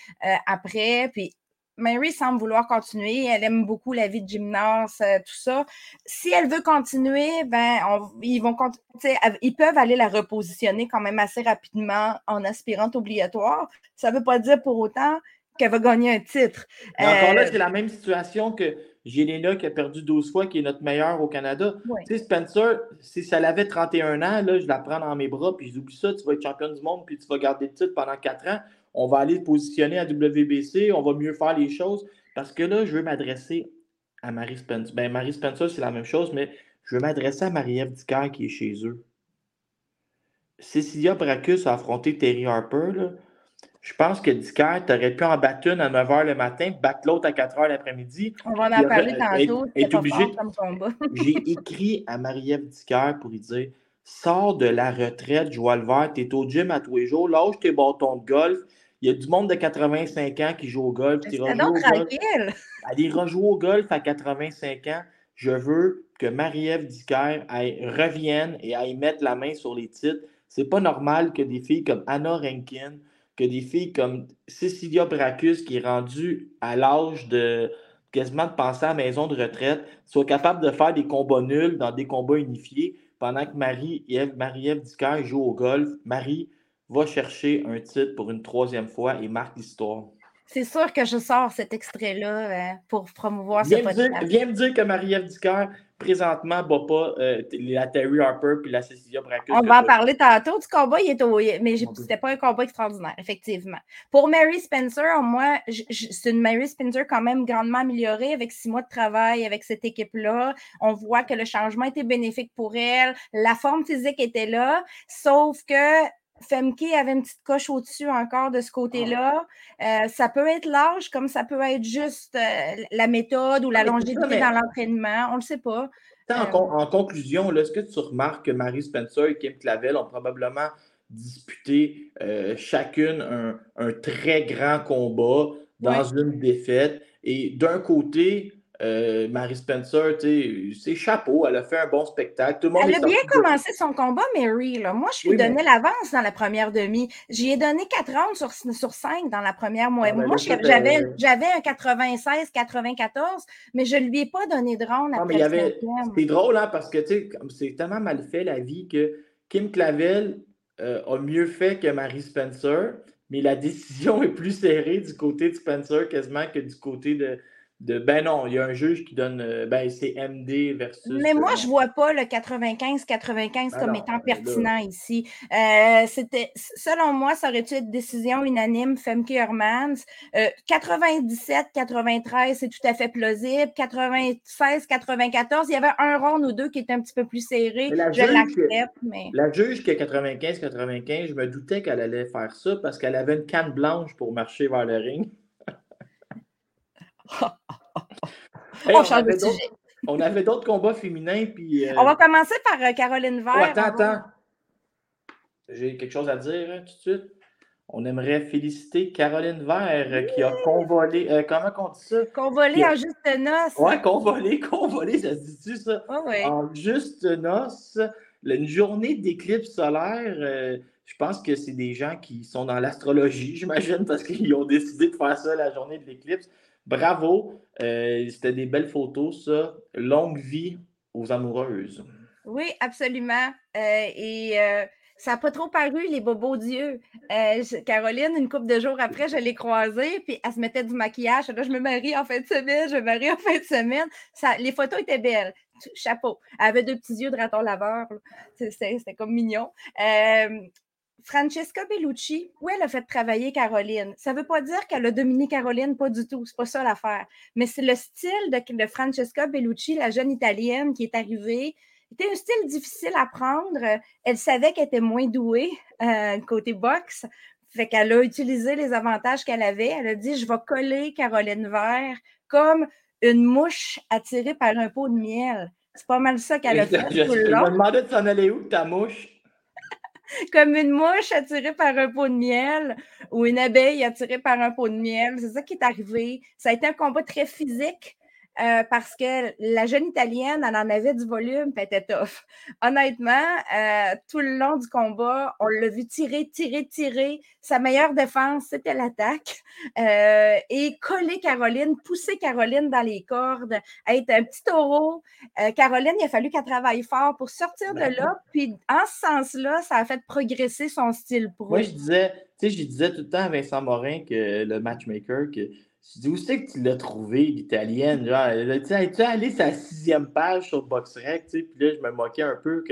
après, puis Mary semble vouloir continuer. Elle aime beaucoup la vie de gymnase, euh, tout ça. Si elle veut continuer, ben, ils, vont, ils peuvent aller la repositionner quand même assez rapidement en aspirante obligatoire. Ça ne veut pas dire pour autant qu'elle va gagner un titre. encore là, c'est la même situation que Jelena qui a perdu 12 fois, qui est notre meilleure au Canada. Tu sais, Spencer, si ça avait 31 ans, là, je la prends dans mes bras, puis j'oublie ça, tu vas être champion du monde, puis tu vas garder le titre pendant 4 ans. On va aller positionner à WBC, on va mieux faire les choses. Parce que là, je veux m'adresser à Marie Spencer. Ben, Marie Spencer, c'est la même chose, mais je veux m'adresser à Marie-Ève Dicker qui est chez eux. Cecilia Bracus a affronté Terry Harper. Là. Je pense que Dicker, tu aurais pu en battre une à 9 h le matin, battre l'autre à 4 h l'après-midi. On va en parler tantôt. Est obligé. J'ai écrit à Marie-Ève Dicker pour lui dire Sors de la retraite, Joël Vert, tu es au gym à tous les jours, lâche tes bâtons de golf. Il y a du monde de 85 ans qui joue au golf. C'est donc tranquille. Allez rejouer au golf à 85 ans. Je veux que Marie-Ève Dicker revienne et aille mettre la main sur les titres. C'est pas normal que des filles comme Anna Rankin, que des filles comme Cecilia Bracus, qui est rendue à l'âge de quasiment de penser à la maison de retraite, soient capables de faire des combats nuls dans des combats unifiés, pendant que Marie-Ève Marie joue au golf. Marie va chercher un titre pour une troisième fois et marque l'histoire. C'est sûr que je sors cet extrait-là euh, pour promouvoir ce podcast. viens me dire que Marie-Ève présentement, bat pas euh, la Terry Harper puis la Cecilia Bracus. On va en parler tantôt du combat, il est au... mais c'était pas un combat extraordinaire, effectivement. Pour Mary Spencer, moi, c'est une Mary Spencer quand même grandement améliorée avec six mois de travail avec cette équipe-là. On voit que le changement était bénéfique pour elle. La forme physique était là, sauf que Femke avait une petite coche au-dessus encore de ce côté-là. Euh, ça peut être large, comme ça peut être juste euh, la méthode ou la longévité dans l'entraînement. On ne le sait pas. En, euh, conclusion, est-ce que tu remarques que Marie Spencer et Kim Clavel ont probablement disputé chacune un, un, très grand combat dans une défaite? Et d'un côté, euh, Marie Spencer, c'est chapeau, elle a fait un bon spectacle. Tout le monde elle a bien commencé son combat, Mary. Là. Moi, je lui donnais l'avance dans la première demi. J'y ai donné 4 rounds sur, sur 5 dans la première moitié. Ah, ben moi, j'avais un 96-94, mais je ne lui ai pas donné de round ah, après C'est drôle, hein, parce que c'est tellement mal fait la vie que Kim Clavel euh, a mieux fait que Marie Spencer, mais la décision est plus serrée du côté de Spencer quasiment que du côté de ben non, il y a un juge qui donne euh, ben c'est MD versus. Mais moi, je ne vois pas le 95-95 comme étant pertinent ici. Euh, c'était selon moi, ça aurait dû être décision unanime, Femke Hermans. 97-93, c'est tout à fait plausible. 96-94, il y avait un round ou deux qui était un petit peu plus serré. Je l'accepte, mais. La juge qui a 95-95, je me doutais qu'elle allait faire ça parce qu'elle avait une canne blanche pour marcher vers le ring. On, sujet. On avait d'autres combats féminins. Puis, euh, On va commencer par euh, Caroline Vert. attends, attends. J'ai quelque chose à dire hein, tout de suite. On aimerait féliciter Caroline Vert euh, qui a convolé. comment on dit ça? Convolé en juste noces. Oui, convolé, convolé, ça se dit-tu ça? En juste noces. Une journée d'éclipse solaire. je pense que c'est des gens qui sont dans l'astrologie, j'imagine, parce qu'ils ont décidé de faire ça la journée de l'éclipse. Bravo. Euh, c'était des belles photos, ça. Longue vie aux amoureuses. Oui, absolument. Euh, et euh, ça n'a pas trop paru, les bobos d'yeux. Caroline, une couple de jours après, je l'ai croisée, puis elle se mettait du maquillage. Là, je me marie en fin de semaine, je me marie en fin de semaine. Ça, les photos étaient belles. Chapeau. Elle avait deux petits yeux de raton laveur. C'était comme mignon. Francesca Bellucci, où elle a fait travailler Caroline? Ça ne veut pas dire qu'elle a dominé Caroline, pas du tout. C'est pas ça l'affaire. Mais c'est le style de, Francesca Bellucci, la jeune italienne qui est arrivée. C'était un style difficile à prendre. Elle savait qu'elle était moins douée euh, côté boxe. Fait qu'elle a utilisé les avantages qu'elle avait. Elle a dit Je vais coller Caroline Vert comme une mouche attirée par un pot de miel. C'est pas mal ça qu'elle a fait. Je, je me demandais de s'en aller où, ta mouche? comme une mouche attirée par un pot de miel ou une abeille attirée par un pot de miel. C'est ça qui est arrivé. Ça a été un combat très physique. Euh, parce que la jeune Italienne, elle en avait du volume, puis elle était tough. Honnêtement, euh, tout le long du combat, on l'a vu tirer, tirer, tirer. Sa meilleure défense, c'était l'attaque. Euh, et coller Caroline, pousser Caroline dans les cordes, être un petit taureau. Caroline, il a fallu qu'elle travaille fort pour sortir de là. Puis en ce sens-là, ça a fait progresser son style pro. Moi, je disais, tu sais, je disais tout le temps à Vincent Morin, que le matchmaker, que je dis, où c'est que tu l'as trouvé, l'italienne? Genre, tu es allé sa sixième page sur BoxRec, tu sais, puis là, je me moquais un peu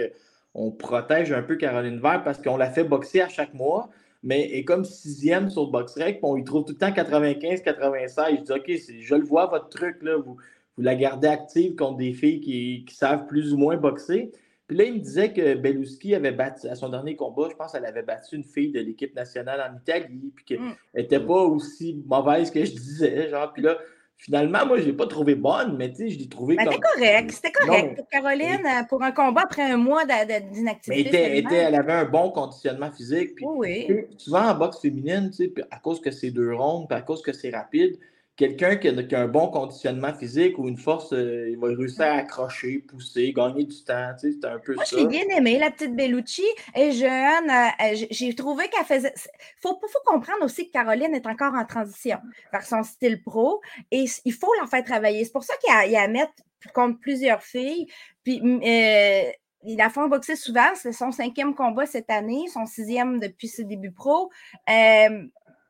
qu'on protège un peu Caroline Vert parce qu'on la fait boxer à chaque mois, mais est comme sixième sur BoxRec, puis on y trouve tout le temps 95, 96. Je dis, OK, je le vois, votre truc, là, vous, vous la gardez active contre des filles qui, qui savent plus ou moins boxer. Puis là, il me disait que Beluski avait battu, à son dernier combat, je pense qu'elle avait battu une fille de l'équipe nationale en Italie, puis qu'elle n'était mm. pas aussi mauvaise que je disais. Genre, puis là, finalement, moi, je ne l'ai pas trouvé bonne, mais tu sais, je l'ai trouvé comme. C'était correct, c'était correct. pour Caroline, pour un combat après un mois d'inactivité. Mais était, elle avait un bon conditionnement physique. Puis, oui. Souvent en boxe féminine, tu sais, à cause que c'est deux rondes, puis à cause que c'est rapide, quelqu'un qui, a un bon conditionnement physique ou une force, euh, il va réussir à accrocher, pousser, gagner du temps. Tu sais, c'est un peu Moi, ça. L'ai bien aimé, la petite Bellucci. Et jeune, euh, j'ai trouvé qu'elle faisait. Il faut, faut, comprendre aussi que Caroline est encore en transition vers son style pro et il faut la faire travailler. C'est pour ça qu'il y, a à mettre contre plusieurs filles. Puis, euh, il a fait boxer souvent. C'est son cinquième combat cette année, son sixième depuis ses débuts pro. Euh,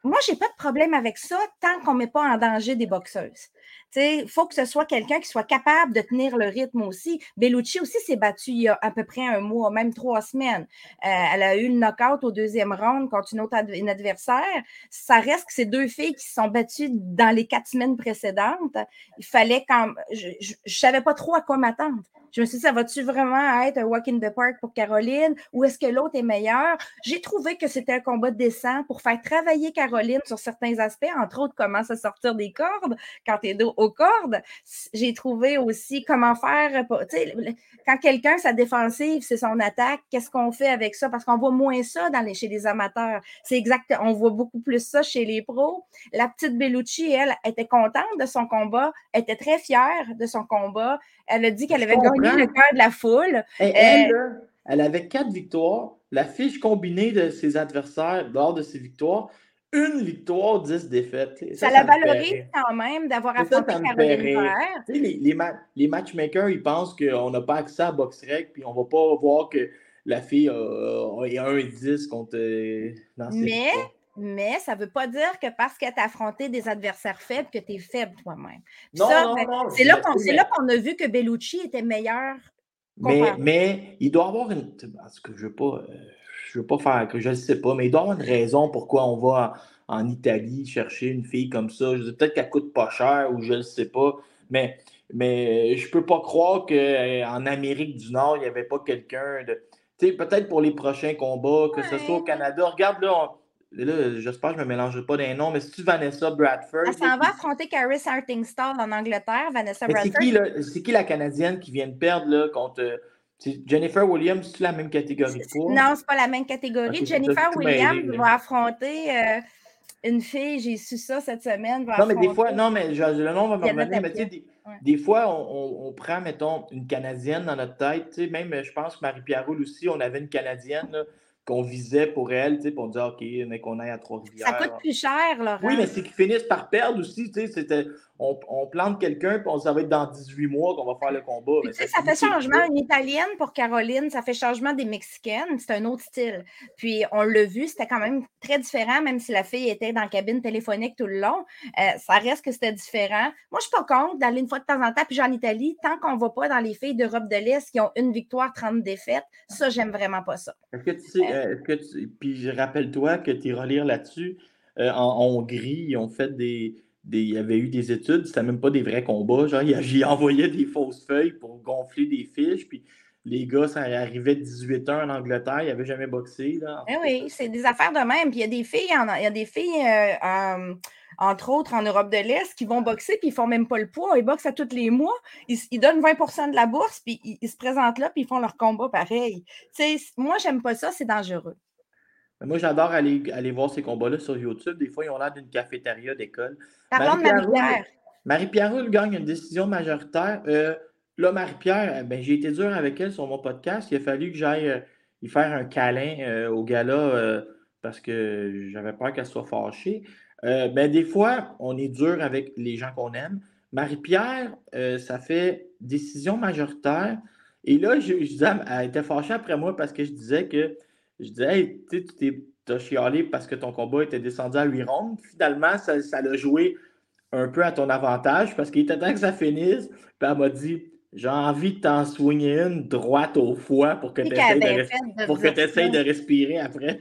moi, je n'ai pas de problème avec ça tant qu'on ne met pas en danger des boxeuses. Il faut que ce soit quelqu'un qui soit capable de tenir le rythme aussi. Bellucci aussi s'est battue il y a à peu près un mois, même trois semaines. Euh, elle a eu le knockout au deuxième round contre une autre adversaire. Ça reste que ces deux filles qui se sont battues dans les quatre semaines précédentes. Il fallait quand je ne savais pas trop à quoi m'attendre. Je me suis dit, ça va-tu vraiment être un walk in the park pour Caroline? Ou est-ce que l'autre est meilleur? J'ai trouvé que c'était un combat décent pour faire travailler Caroline sur certains aspects, entre autres comment se sortir des cordes quand tu es aux cordes. J'ai trouvé aussi comment faire, quand quelqu'un, sa défensive, c'est son attaque, qu'est-ce qu'on fait avec ça? Parce qu'on voit moins ça dans les, chez les amateurs. C'est exact, on voit beaucoup plus ça chez les pros. La petite Bellucci, elle, était contente de son combat, était très fière de son combat. Elle a dit qu'elle avait gagné le cœur de la foule. elle, euh, elle avait quatre victoires. La fiche combinée de ses adversaires lors de ses victoires, une victoire, dix défaites. Ça, la valorise quand même d'avoir affronté Caroline. Les, les, les, matchmakers, ils pensent qu'on n'a pas accès à BoxRec, puis on ne va pas voir que la fille a, a, un 10 contre. Euh, mais, mais ça ne veut pas dire que parce que tu as affronté des adversaires faibles, que tu es faible toi-même. Non, non, ben, non, C'est là qu'on a vu que Bellucci était meilleur. Mais, mais il doit avoir une. Parce que je ne veux pas. Euh, je veux pas faire que je ne sais pas, mais il doit y avoir une raison pourquoi on va en, Italie chercher une fille comme ça. Peut-être qu'elle coûte pas cher ou je ne sais pas, mais, mais je peux pas croire qu'en Amérique du Nord, il n'y avait pas quelqu'un de. Tu sais, peut-être pour les prochains combats, que ce soit au Canada. Regarde là, là j'espère que je ne me mélangerai pas des noms, mais si tu Vanessa Bradford? Elle s'en va affronter Caris Hartingstall en Angleterre, Vanessa Bradford. C'est qui, qui, la Canadienne qui vient de perdre là, contre Jennifer Williams, c'est la même catégorie toi? Non, c'est pas la même catégorie. Jennifer Williams va affronter euh, une fille, j'ai su ça cette semaine. non, mais des fois, non, mais le nom va me revenir, mais tu sais, des, fois, on, prend, mettons, une Canadienne dans notre tête, tu sais, même, je pense que Marie-Pierre Roule aussi, on avait une Canadienne, qu'on visait pour elle, tu sais, pour dire, OK, mais qu'on aille à Trois-Rivières. Ça coûte plus cher, Laurent. Oui, mais c'est qu'ils finissent par perdre aussi, tu sais, c'était, on, on, plante quelqu'un, puis on ça va être dans 18 mois qu'on va faire le combat. Ça, fait changement. Une Italienne pour Caroline, ça fait changement des Mexicaines, c'est un autre style. Puis, on l'a vu, c'était quand même très différent, même si la fille était dans la cabine téléphonique tout le long. Euh, ça reste que c'était différent. Moi, je suis pas contre d'aller une fois de temps en temps, puis en Italie, tant qu'on ne va pas dans les filles d'Europe de l'Est qui ont une victoire, 30 défaites, ça, j'aime vraiment pas ça. Est-ce que tu sais, euh, que tu, puis rappelle-toi que tu iras lire là-dessus, euh, en Hongrie, ils ont fait des, des, il y avait eu des études, c'était même pas des vrais combats. Genre, j'y envoyais des fausses feuilles pour gonfler des fiches, puis les gars, ça arrivait 18 ans en Angleterre, ils n'avaient jamais boxé. Là. Eh oui, c'est des affaires de même. Puis il y a des filles, il y a des filles euh, entre autres en Europe de l'Est, qui vont boxer, puis ils font même pas le poids. Ils boxent à tous les mois. Ils, donnent 20% de la bourse, puis ils, se présentent là, puis ils font leur combat pareil. sais, moi, j'aime pas ça, c'est dangereux. Moi, j'adore aller, aller voir ces combats-là sur YouTube. Des fois, ils ont l'air d'une cafétéria d'école. Parlons de Marie-Pierre. Marie-Pierre gagne une décision majoritaire. Euh, là, Marie-Pierre, ben, j'ai été dur avec elle sur mon podcast. Il a fallu que j'aille y faire un câlin au gala parce que j'avais peur qu'elle soit fâchée. ben, des fois, on est dur avec les gens qu'on aime. Marie-Pierre, ça fait décision majoritaire. Et là, je, disais, elle était fâchée après moi parce que je disais que je disais, hey, tu t'es chialé parce que ton combat était descendu à 8 rondes. Finalement, ça, ça l'a joué un peu à ton avantage parce qu'il était temps que ça finisse. Puis elle m'a dit J'ai envie de t'en soigner une droite au foie pour que tu essaies, de, de, respirer après.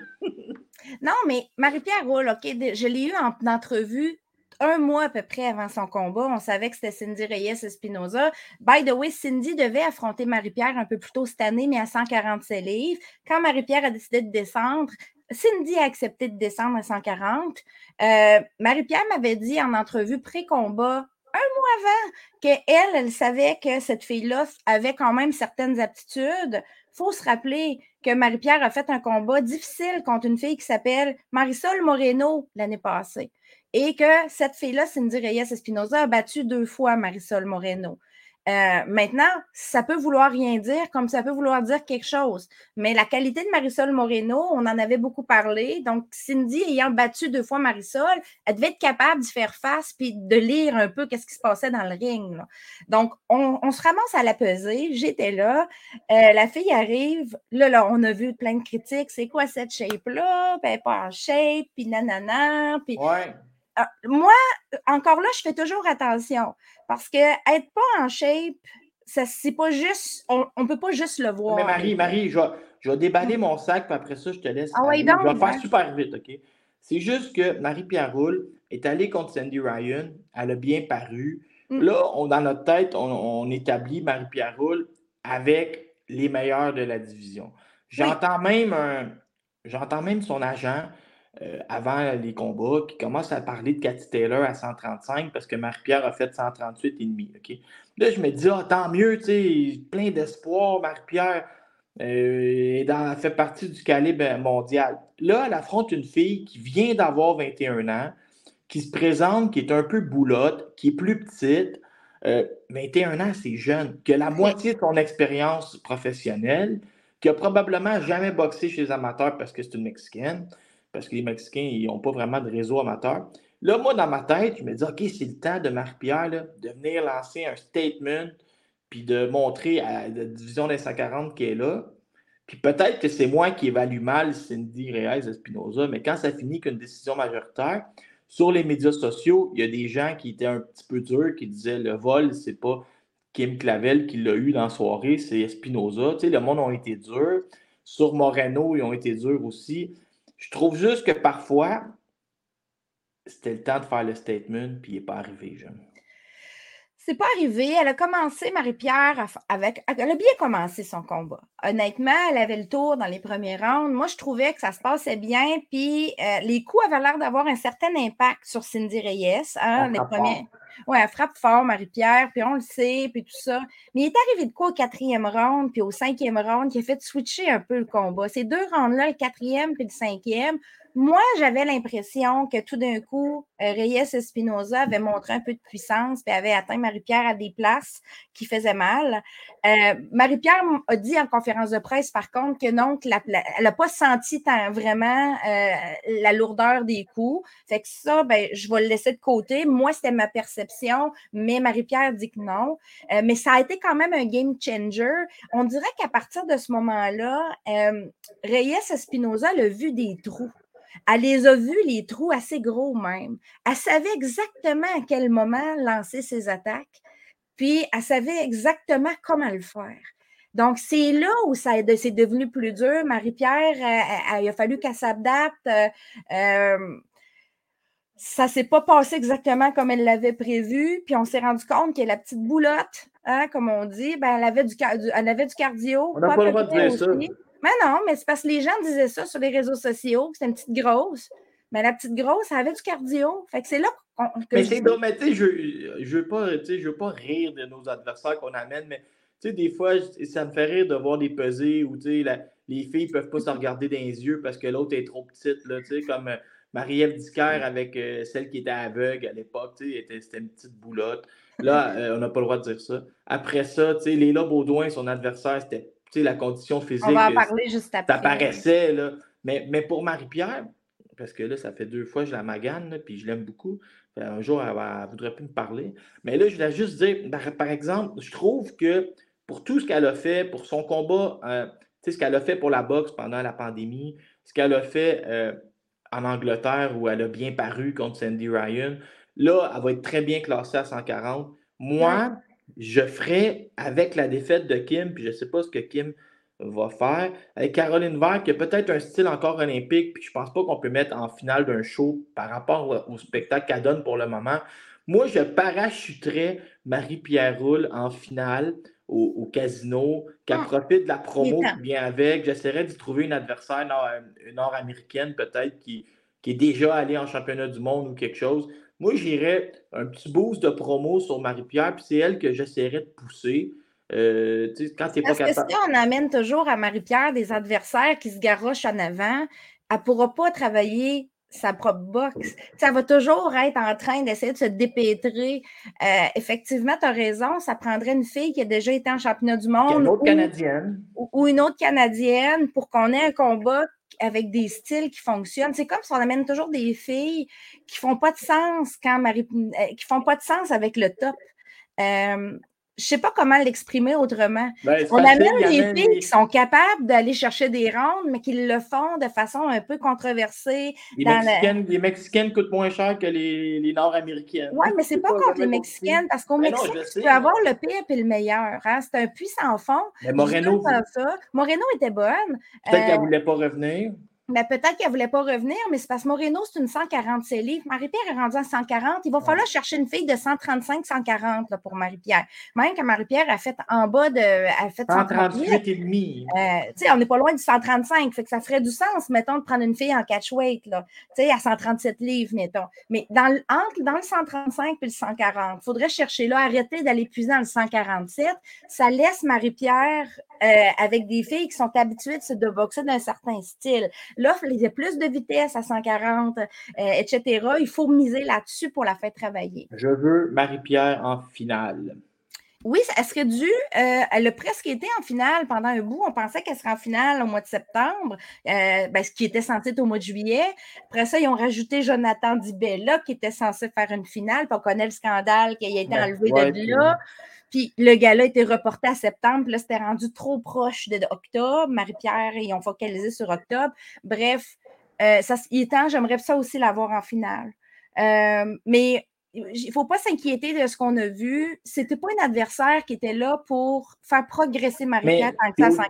non, mais Marie-Pierre Roule, OK, je l'ai eu en entrevue un mois à peu près avant son combat. On savait que c'était Cindy Reyes Espinoza. By the way, Cindy devait affronter Marie-Pierre un peu plus tôt cette année, mais à 147 livres. Quand Marie-Pierre a décidé de descendre, Cindy a accepté de descendre à 140. Euh, Marie-Pierre m'avait dit en entrevue pré-combat, un mois avant, qu'elle, elle savait que cette fille-là avait quand même certaines aptitudes. Il faut se rappeler que Marie-Pierre a fait un combat difficile contre une fille qui s'appelle Marisol Moreno l'année passée et que cette fille-là, Cindy Reyes Espinoza, a battu deux fois Marisol Moreno. Euh, maintenant, ça peut vouloir rien dire, comme ça peut vouloir dire quelque chose. Mais la qualité de Marisol Moreno, on en avait beaucoup parlé. Donc, Cindy, ayant battu deux fois Marisol, elle devait être capable d'y faire face puis de lire un peu qu'est-ce qui se passait dans le ring. Donc, on, se ramasse à la pesée. J'étais là. Euh, la fille arrive. Là, là, on a vu plein de critiques. C'est quoi cette shape-là? Ben, pas en shape, puis nanana. Puis... Ah, moi, encore là, je fais toujours attention parce que être pas en shape, ça c'est pas juste, on, ne peut pas juste le voir. Mais Marie, Marie, je vais, déballer mon sac, puis après ça, je te laisse. Ah donc, je vais faire super vite, OK? C'est juste que Marie-Pierre Roule est allée contre Sandy Ryan, elle a bien paru. Mm. Là, on, dans notre tête, on, établit Marie-Pierre Roule avec les meilleurs de la division. J'entends même j'entends même son agent euh, avant les combats qui commence à parler de Cathy Taylor à 135 parce que Marie-Pierre a fait 138,5. OK? Là, je me dis, ah, tant mieux, tu sais, plein d'espoir, Marie-Pierre. Euh, fait partie du calibre mondial. Là, elle affronte une fille qui vient d'avoir 21 ans, qui se présente, qui est un peu boulotte, qui est plus petite. 21 euh, ans, c'est jeune, qui a la moitié de son expérience professionnelle, qui a probablement jamais boxé chez les amateurs parce que c'est une Mexicaine parce que les Mexicains, ils n'ont pas vraiment de réseau amateur. Là, moi, dans ma tête, je me dis, OK, c'est le temps de Marie-Pierre de venir lancer un statement puis de montrer à la division des 140 qu'elle est là. Puis peut-être que c'est moi qui évalue mal Cindy Reyes Espinoza, mais quand ça finit qu'une décision majoritaire, sur les médias sociaux, il y a des gens qui étaient un petit peu durs, qui disaient le vol, c'est pas Kim Clavel qui l'a eu dans la soirée, c'est Espinoza. Tu sais, le monde a été dur. Sur Moreno, ils ont été durs aussi. Je trouve juste que parfois, c'était le temps de faire le statement, puis il n'est pas arrivé, jeune. C'est pas arrivé. Elle a commencé, Marie-Pierre, avec. Elle a bien commencé son combat. Honnêtement, elle avait le tour dans les premiers rounds. Moi, je trouvais que ça se passait bien. Puis euh, les coups avaient l'air d'avoir un certain impact sur Cindy Reyes. Hein, les premiers. Oui, elle frappe fort, Marie-Pierre, puis on le sait, puis tout ça. Mais il est arrivé de quoi au quatrième round, puis au cinquième round, qui a fait switcher un peu le combat. Ces deux rounds-là, le quatrième puis le cinquième, moi, j'avais l'impression que tout d'un coup, euh, Reyes Espinoza avait montré un peu de puissance et avait atteint Marie-Pierre à des places qui faisaient mal. Euh, Marie-Pierre a dit en conférence de presse, par contre, que non, elle n'a pas senti vraiment euh, la lourdeur des coups. Fait que ça, ben, je vais le laisser de côté. Moi, c'était ma perception, mais Marie-Pierre dit que non. mais ça a été quand même un game changer. On dirait qu'à partir de ce moment-là, Reyes Espinoza a vu des trous. Elle les a vus, les trous assez gros même. Elle savait exactement à quel moment lancer ses attaques, puis elle savait exactement comment le faire. Donc, c'est là où ça c'est devenu plus dur. Marie-Pierre, il a fallu qu'elle s'adapte. Euh, euh, ça ne s'est pas passé exactement comme elle l'avait prévu. Puis on s'est rendu compte que la petite boulotte, hein, comme on dit, ben, elle, avait du, elle avait du cardio. On n'a pas, le droit de dire ça. Mais non, mais c'est parce que les gens disaient ça sur les réseaux sociaux, que c'était une petite grosse. Mais la petite grosse, elle avait du cardio. Fait que c'est là qu'on. Mais c'est drôle, mais tu sais, je ne veux, pas, je veux pas rire de nos adversaires qu'on amène, mais tu sais, des fois, ça me fait rire de voir des pesées où tu sais, les filles ne peuvent pas se regarder dans les yeux parce que l'autre est trop petite. Là, tu sais, comme Marie-Ève Dicker avec euh, celle qui était aveugle à l'époque, c'était une petite boulotte. Là, euh, on n'a pas le droit de dire ça. Après ça, Léla Baudouin, son adversaire, c'était la condition physique. On va en parler juste après. Ça paraissait, là. Mais, mais pour Marie-Pierre, parce que là, ça fait deux fois que je la magane, puis je l'aime beaucoup. Un jour, elle ne voudrait plus me parler. Mais là, je voulais juste dire, par exemple, je trouve que pour tout ce qu'elle a fait, pour son combat, euh, sais, ce qu'elle a fait pour la boxe pendant la pandémie, ce qu'elle a fait euh, en Angleterre où elle a bien paru contre Sandy Ryan, là, elle va être très bien classée à 140. Moi, je ferais avec la défaite de Kim, puis je ne sais pas ce que Kim va faire, avec Caroline Vert, qui a peut-être un style encore olympique, puis je ne pense pas qu'on peut mettre en finale d'un show par rapport au spectacle qu'elle donne pour le moment. Moi, je parachuterais Marie-Pierre Roule en finale au, casino, qu'elle ah, profite de la promo qui vient avec. J'essaierais de trouver une adversaire nord-américaine, peut-être, qui, qui est déjà allée en championnat du monde ou quelque chose. Moi, j'irais un petit boost de promo sur Marie-Pierre, puis c'est elle que j'essaierais de pousser. Euh, quand tu pas capable. que si on amène toujours à Marie-Pierre des adversaires qui se garochent en avant, elle ne pourra pas travailler sa propre boxe. Ça va toujours être en train d'essayer de se dépêtrer. Euh, effectivement, tu as raison, ça prendrait une fille qui a déjà été en championnat du monde. Une autre ou, Canadienne. Ou, une autre Canadienne pour qu'on ait un combat avec des styles qui fonctionnent. C'est comme si on amène toujours des filles qui font pas de sens quand Marie, euh, qui font pas de sens avec le top. Euh, je ne sais pas comment l'exprimer autrement. Ben, on amène des filles qui sont capables d'aller chercher des rondes, mais qui le font de façon un peu controversée. Les, Mexicaines, les Mexicaines coûtent moins cher que les, les Nord-Américaines. Oui, mais c'est pas, pas contre les Mexicaines, parce qu'au Mexique, tu peux avoir le pire et le meilleur. Hein? C'est un puissant fond. Mais Moreno. Ça. Moreno était bonne. Peut-être qu'elle ne voulait pas revenir. Mais peut-être qu'elle ne voulait pas revenir, mais c'est parce que Moreno, c'est une 140 livres. Marie-Pierre est rendue à 140. Il va falloir chercher une fille de 135-140 pour Marie-Pierre. Même que Marie-Pierre a fait en bas de. A fait 138 et demi. Euh, on n'est pas loin du 135. Fait que ça ferait du sens, mettons, de prendre une fille en catchweight, là, à 137 livres, mettons. Mais dans, entre, dans le 135 et le 140, il faudrait chercher là, arrêter d'aller puiser dans le 147. Ça laisse Marie-Pierre euh, avec des filles qui sont habituées de se boxer d'un certain style. Là, il y a plus de vitesse à 140, euh, etc. Il faut miser là-dessus pour la faire travailler. Je veux Marie-Pierre en finale. Oui, elle serait due. Euh, elle a presque été en finale pendant un bout. On pensait qu'elle serait en finale au mois de septembre, ben, ce qui était censé être au mois de juillet. Après ça, ils ont rajouté Jonathan Dibella, qui était censé faire une finale. Puis on connaît le scandale qui a été ben, enlevé de là. Puis le gala a été reporté à septembre. là, c'était rendu trop proche d'octobre. Marie-Pierre, ils ont focalisé sur octobre. Bref, euh, ça, il est temps, j'aimerais ça aussi l'avoir en finale. Euh, mais il ne faut pas s'inquiéter de ce qu'on a vu. C'était pas un adversaire qui était là pour faire progresser Marie-Pierre tant que ça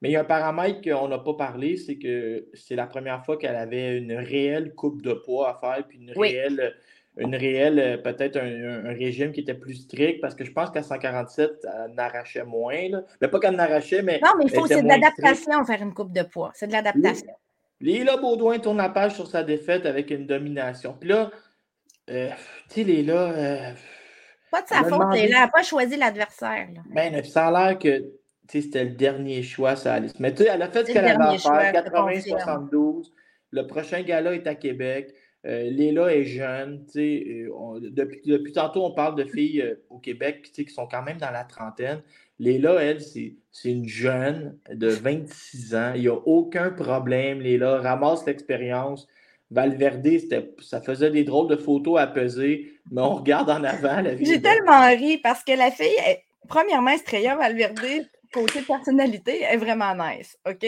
Mais il y a un paramètre qu'on n'a pas parlé, c'est que c'est la première fois qu'elle avait une réelle coupe de poids à faire, puis une réelle une réelle, euh, peut-être un, régime qui était plus strict, parce que je pense qu'à 147, elle n'arrachait moins. Là. Mais pas qu'elle n'arrachait, mais. Non, mais il faut, c'est de l'adaptation, faire une coupe de poids. C'est de l'adaptation. Léla Baudouin tourne la page sur sa défaite avec une domination. Puis là, euh, tu sais, Léla. Euh, pas de sa faute, Léla n'a pas choisi l'adversaire. Ben, ça a l'air que c'était le dernier choix, ça Alice. Mais tu sais, elle a fait ce qu'elle avait à faire, 80-72. Le prochain gala est à Québec. Euh, Léla est jeune. Depuis, depuis tantôt, on parle de filles euh, au Québec qui sont quand même dans la trentaine. Léla, elle, c'est une jeune de 26 ans. Il n'y a aucun problème. Léla ramasse l'expérience. Valverde, ça faisait des drôles de photos à peser, mais on regarde en avant J'ai tellement ri parce que la fille, premièrement, Estrella Valverde, côté personnalité est vraiment nice, OK?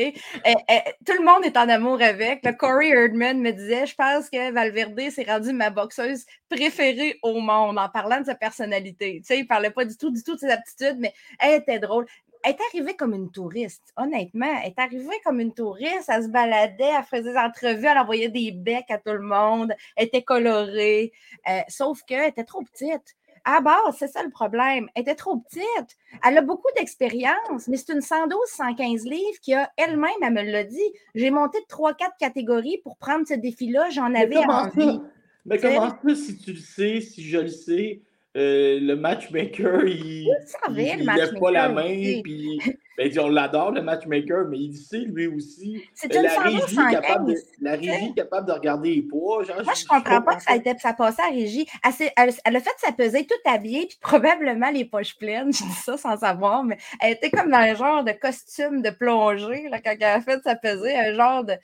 tout le monde est en amour avec. Le Corey Erdman me disait, je pense que Valverde s'est rendu ma boxeuse préférée au monde en parlant de sa personnalité. Tu sais, il parlait pas du tout, du tout de ses aptitudes, mais elle était drôle. Elle est arrivée comme une touriste, honnêtement. Elle est arrivée comme une touriste. Elle se baladait, elle faisait des entrevues, elle envoyait des becs à tout le monde. Elle était colorée. Euh, sauf qu'elle était trop petite. À base, c'est ça le problème. Elle était trop petite. Elle a beaucoup d'expérience, mais c'est une 112, 115 livres qui a elle-même, elle me l'a dit. J'ai monté de 3-4 catégories pour prendre ce défi-là. J'en avais envie. Mais comment ça, si tu le sais, si je le sais, euh, le matchmaker, il ne lève pas la main, puis Ben, on l'adore, le matchmaker, mais il sait lui aussi. C'est une la régie, capable de, la régie capable de regarder les poids. Moi, je ne comprends pas que ça, été, ça passait à régie. Elle, elle, a fait sa pesée tout habillée, puis probablement les poches pleines. Je dis ça sans savoir, mais elle était comme dans un genre de costume de plongée là, quand elle a fait sa pesée, un genre de.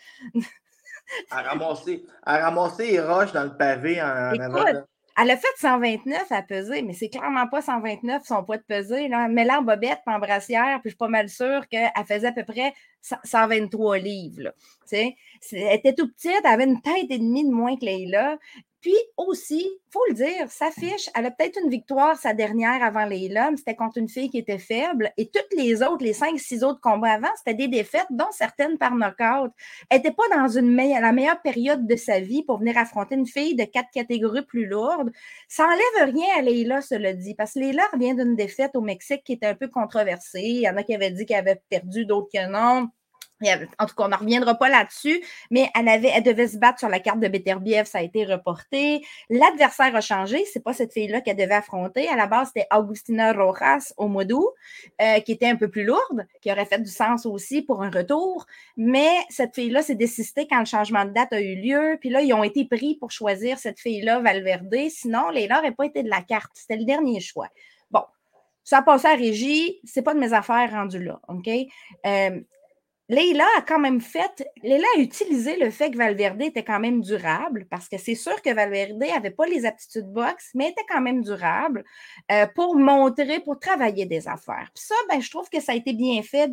à ramasser, à ramasser les roches dans le pavé en, Écoute, elle a fait 129 à peser, mais c'est clairement pas 129 son poids de peser. Là. Mais là, en bobette, en brassière, puis je suis pas mal sûre qu'elle faisait à peu près 123 livres. Elle était tout petite, elle avait une tête et demie de moins que Leila. Puis aussi, il faut le dire, sa fiche, elle a peut-être une victoire, sa dernière avant les Leila, c'était contre une fille qui était faible. Et toutes les autres, les cinq, six autres combats avant, c'était des défaites, dont certaines par knockout. Elle n'était pas dans la meilleure période de sa vie pour venir affronter une fille de quatre catégories plus lourdes. Ça n'enlève rien à Leila, cela dit, parce que Leila vient d'une défaite au Mexique qui était un peu controversée. Il y en a qui avaient dit qu'elle avait perdu, d'autres que non en tout cas, on ne reviendra pas là-dessus, mais elle, devait se battre sur la carte de Beterbiev, ça a été reporté. L'adversaire a changé, c'est pas cette fille-là qu'elle devait affronter. À la base, c'était Augustina Rojas au mois euh, qui était un peu plus lourde, qui aurait fait du sens aussi pour un retour. Mais cette fille-là s'est désistée quand le changement de date a eu lieu. Puis là, ils ont été pris pour choisir cette fille-là, Valverde. Sinon, les n'aurait pas été de la carte. C'était le dernier choix. Bon, ça a passé à régie, c'est pas de mes affaires rendues là, OK? Euh, Leila a quand même fait, Leila a utilisé le fait que Valverde était quand même durable, parce que c'est sûr que Valverde n'avait pas les aptitudes boxe, mais était quand même durable euh, pour montrer, pour travailler des affaires. Puis ça, ben, je trouve que ça a été bien fait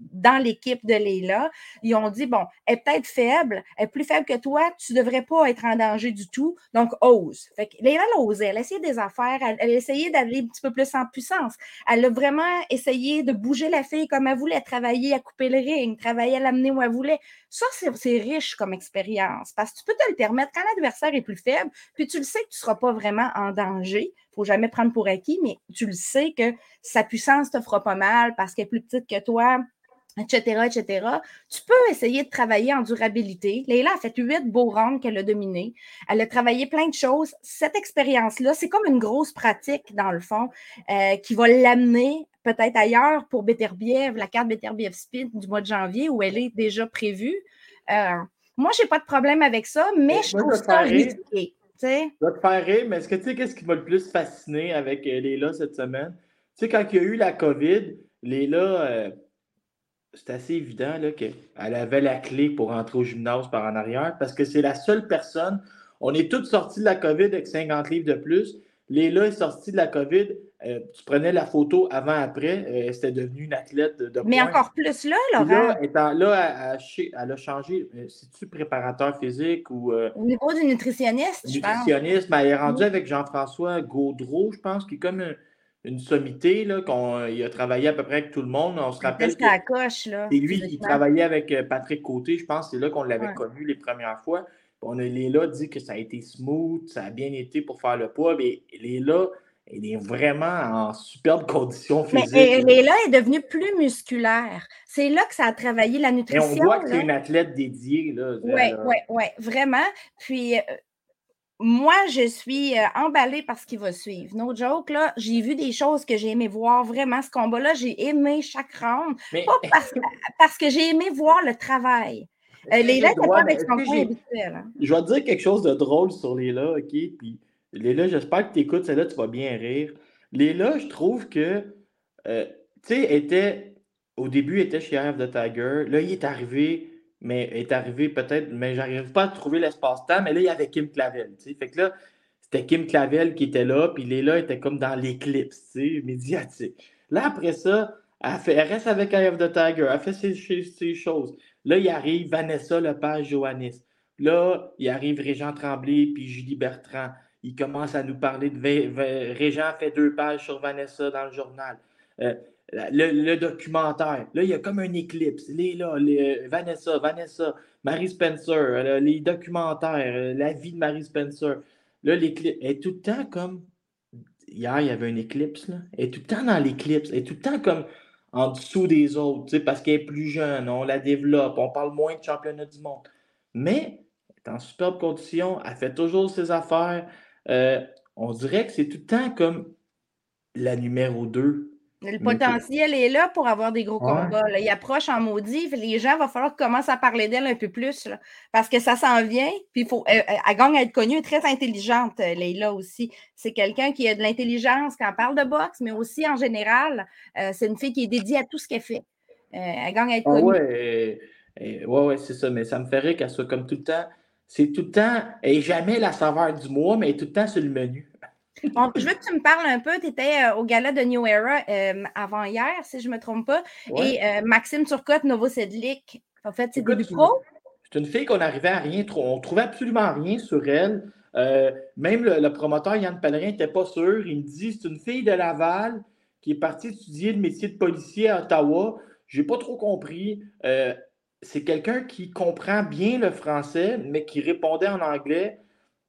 dans l'équipe de Leila. Ils ont dit, bon, elle est peut-être faible, elle est plus faible que toi, tu ne devrais pas être en danger du tout, donc ose. Fait que Leila l'a osé, elle a essayé des affaires, elle, elle a essayé d'aller un petit peu plus en puissance. Elle a vraiment essayé de bouger la fille comme elle voulait, travailler à couper le ring travailler à l'amener où elle voulait. Ça, c'est riche comme expérience parce que tu peux te le permettre quand l'adversaire est plus faible, puis tu le sais que tu ne seras pas vraiment en danger. Il ne faut jamais prendre pour acquis, mais tu le sais que sa puissance te fera pas mal parce qu'elle est plus petite que toi, etc., etc. Tu peux essayer de travailler en durabilité. Leila a fait huit beaux rounds qu'elle a dominés. Elle a travaillé plein de choses. Cette expérience-là, c'est comme une grosse pratique, dans le fond, euh, qui va l'amener peut-être ailleurs pour Beterbiev, la carte Beterbiev Speed du mois de janvier, où elle est déjà prévue. Euh, moi, je n'ai pas de problème avec ça, mais je trouve ça risqué. Je vais te faire rire, mais est-ce que tu sais qu'est-ce qui m'a le plus fasciné avec euh, Leila cette semaine? Tu sais, quand il y a eu la COVID, Leila, c'est assez évident qu'elle avait la clé pour rentrer au gymnase par en arrière parce que c'est la seule personne. On est tous sortis de la COVID avec 50 livres de plus. Léla est sortie de la COVID. Euh, tu prenais la photo avant-après. Euh, c'était devenu une athlète de Mais encore plus là, Laurent. Là, étant, là elle, a changé. Euh, c'est-tu préparateur physique ou. Au niveau du nutritionniste, je pense. Nutritionniste, mais elle est rendue avec Jean-François Gaudreau, je pense, qui est comme une sommité, là, qu'on il a travaillé à peu près avec tout le monde. On se rappelle. Que coche, là. C'est lui qui travaillait avec euh, Patrick Côté, je pense. C'est là qu'on l'avait connu les premières fois. On a Léla dit que ça a été smooth, ça a bien été pour faire le poids. Mais Léla, elle est vraiment en superbe condition physique. Mais Léla est devenue plus musculaire. C'est là que ça a travaillé la nutrition. Et on voit que c'est une athlète dédiée. Oui, oui, oui, vraiment. Puis, euh, moi, je suis euh, emballée par ce qui va suivre. No joke, là, j'ai vu des choses que j'ai aimé voir. Vraiment, ce combat-là, j'ai aimé chaque round. Pas parce, que j'ai aimé voir le travail. Euh, Léla n'est pas avec son point habituel. Hein. Je vais te dire quelque chose de drôle sur Léla, OK? Puis Léla, j'espère que tu écoutes celle-là, tu vas bien rire. Léla, je trouve que, euh, tu sais, était, au début, était chez of the Tiger. Là, il est arrivé mais est arrivé peut-être, mais j'arrive pas à trouver l'espace-temps, mais là, il y avait Kim Clavel, tu sais. Fait que là, c'était Kim Clavel qui était là, puis Léla était comme dans l'éclipse, médiatique. Là, après ça, elle reste avec Eye of the Tiger, elle fait ses, choses. Là, il arrive Vanessa Lepage Johannis. Là, il arrive Régent Tremblay, puis Julie Bertrand. Il commence à nous parler de... Régent fait deux pages sur Vanessa dans le journal. Euh, le, documentaire. Là, il y a comme un éclipse. Les, là, les, Vanessa, Vanessa, Marie Spencer, euh, les documentaires, euh, la vie de Marie Spencer. Là, l'éclipse est tout le temps comme. Hier, il y avait un éclipse. Là. Elle est tout le temps dans l'éclipse. Elle est tout le temps comme en dessous des autres, parce qu'elle est plus jeune, on la développe, on parle moins de championnat du monde. Mais elle est en superbe condition, elle fait toujours ses affaires. Euh, on dirait que c'est tout le temps comme la numéro 2 Le potentiel est là pour avoir des gros combats. Il approche en maudit. Les gens, vont falloir commencer à parler d'elle un peu plus. parce que ça s'en vient. Puis il faut. Elle, gagne à être connue, elle est très intelligente, euh, Leila aussi. C'est quelqu'un qui a de l'intelligence quand on parle de boxe, mais aussi en général. Euh, c'est une fille qui est dédiée à tout ce qu'elle fait. Euh, elle gagne à être ah connue. Oui, ouais, ouais, c'est ça. Mais ça me ferait qu'elle soit comme tout le temps. C'est tout le temps. Elle n'est jamais la saveur du mois, mais elle est tout le temps sur le menu je veux que tu me parles un peu. Tu étais euh, au gala de New Era euh, avant hier, si je ne me trompe pas. Et euh, Maxime Turcotte, Novosedlik, en fait, c'est début pro. C'est une fille qu'on n'arrivait à rien On trouvait absolument rien sur elle. même le, promoteur Yann Pellerin n'était pas sûr. Il me dit c'est une fille de Laval qui est partie étudier le métier de policier à Ottawa. Je n'ai pas trop compris. c'est quelqu'un qui comprend bien le français, mais qui répondait en anglais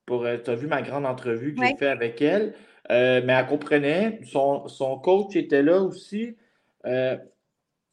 pour. Tu as vu ma grande entrevue que j'ai faite avec elle. Euh, mais elle comprenait. Son, son, coach était là aussi. Euh,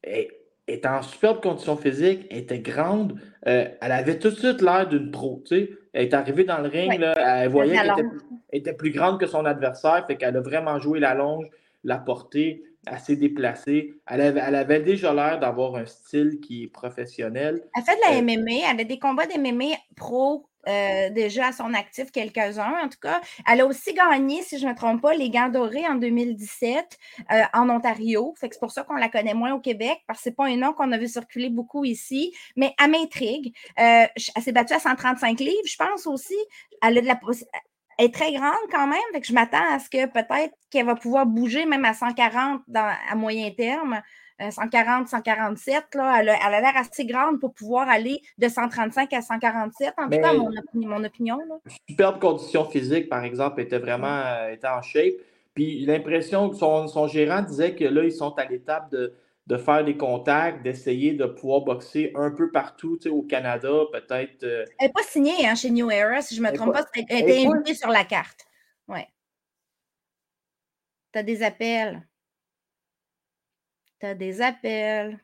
elle, était en superbe condition physique, elle était grande. Euh, elle avait tout de suite l'air d'une pro. Elle est arrivée dans le ring, là, elle voyait qu'elle était, plus grande que son adversaire, fait qu'elle a vraiment joué la longe, la portée, assez déplacée. Elle avait, elle avait déjà l'air d'avoir un style qui est professionnel. Elle fait de la MMA, elle a des combats de MMA pro euh, déjà à son actif quelques-uns, en tout cas. Elle a aussi gagné, si je ne me trompe pas, les Gants dorés en 2017 euh, en Ontario. C'est pour ça qu'on la connaît moins au Québec, parce que ce n'est pas un nom qu'on a vu circuler beaucoup ici. Mais elle m'intrigue. Euh, elle s'est battue à 135 livres, je pense aussi. Elle est très grande quand même, fait je m'attends à ce que peut-être qu'elle va pouvoir bouger même à 140 dans, à moyen terme. 140, euh, 147, là, elle a, l'air assez grande pour pouvoir aller de 135 à 147, en tout cas, mon, mon opinion. Là. Superbe condition physique, par exemple, était vraiment euh, était en shape. Puis l'impression que son, gérant disait que là, ils sont à l'étape de, faire des contacts, d'essayer de pouvoir boxer un peu partout au Canada, peut-être. Euh, elle n'est pas signée hein, chez New Era, si je ne me trompe pas. Elle était invitée sur la carte. Oui. Tu as des appels. T'as des appels.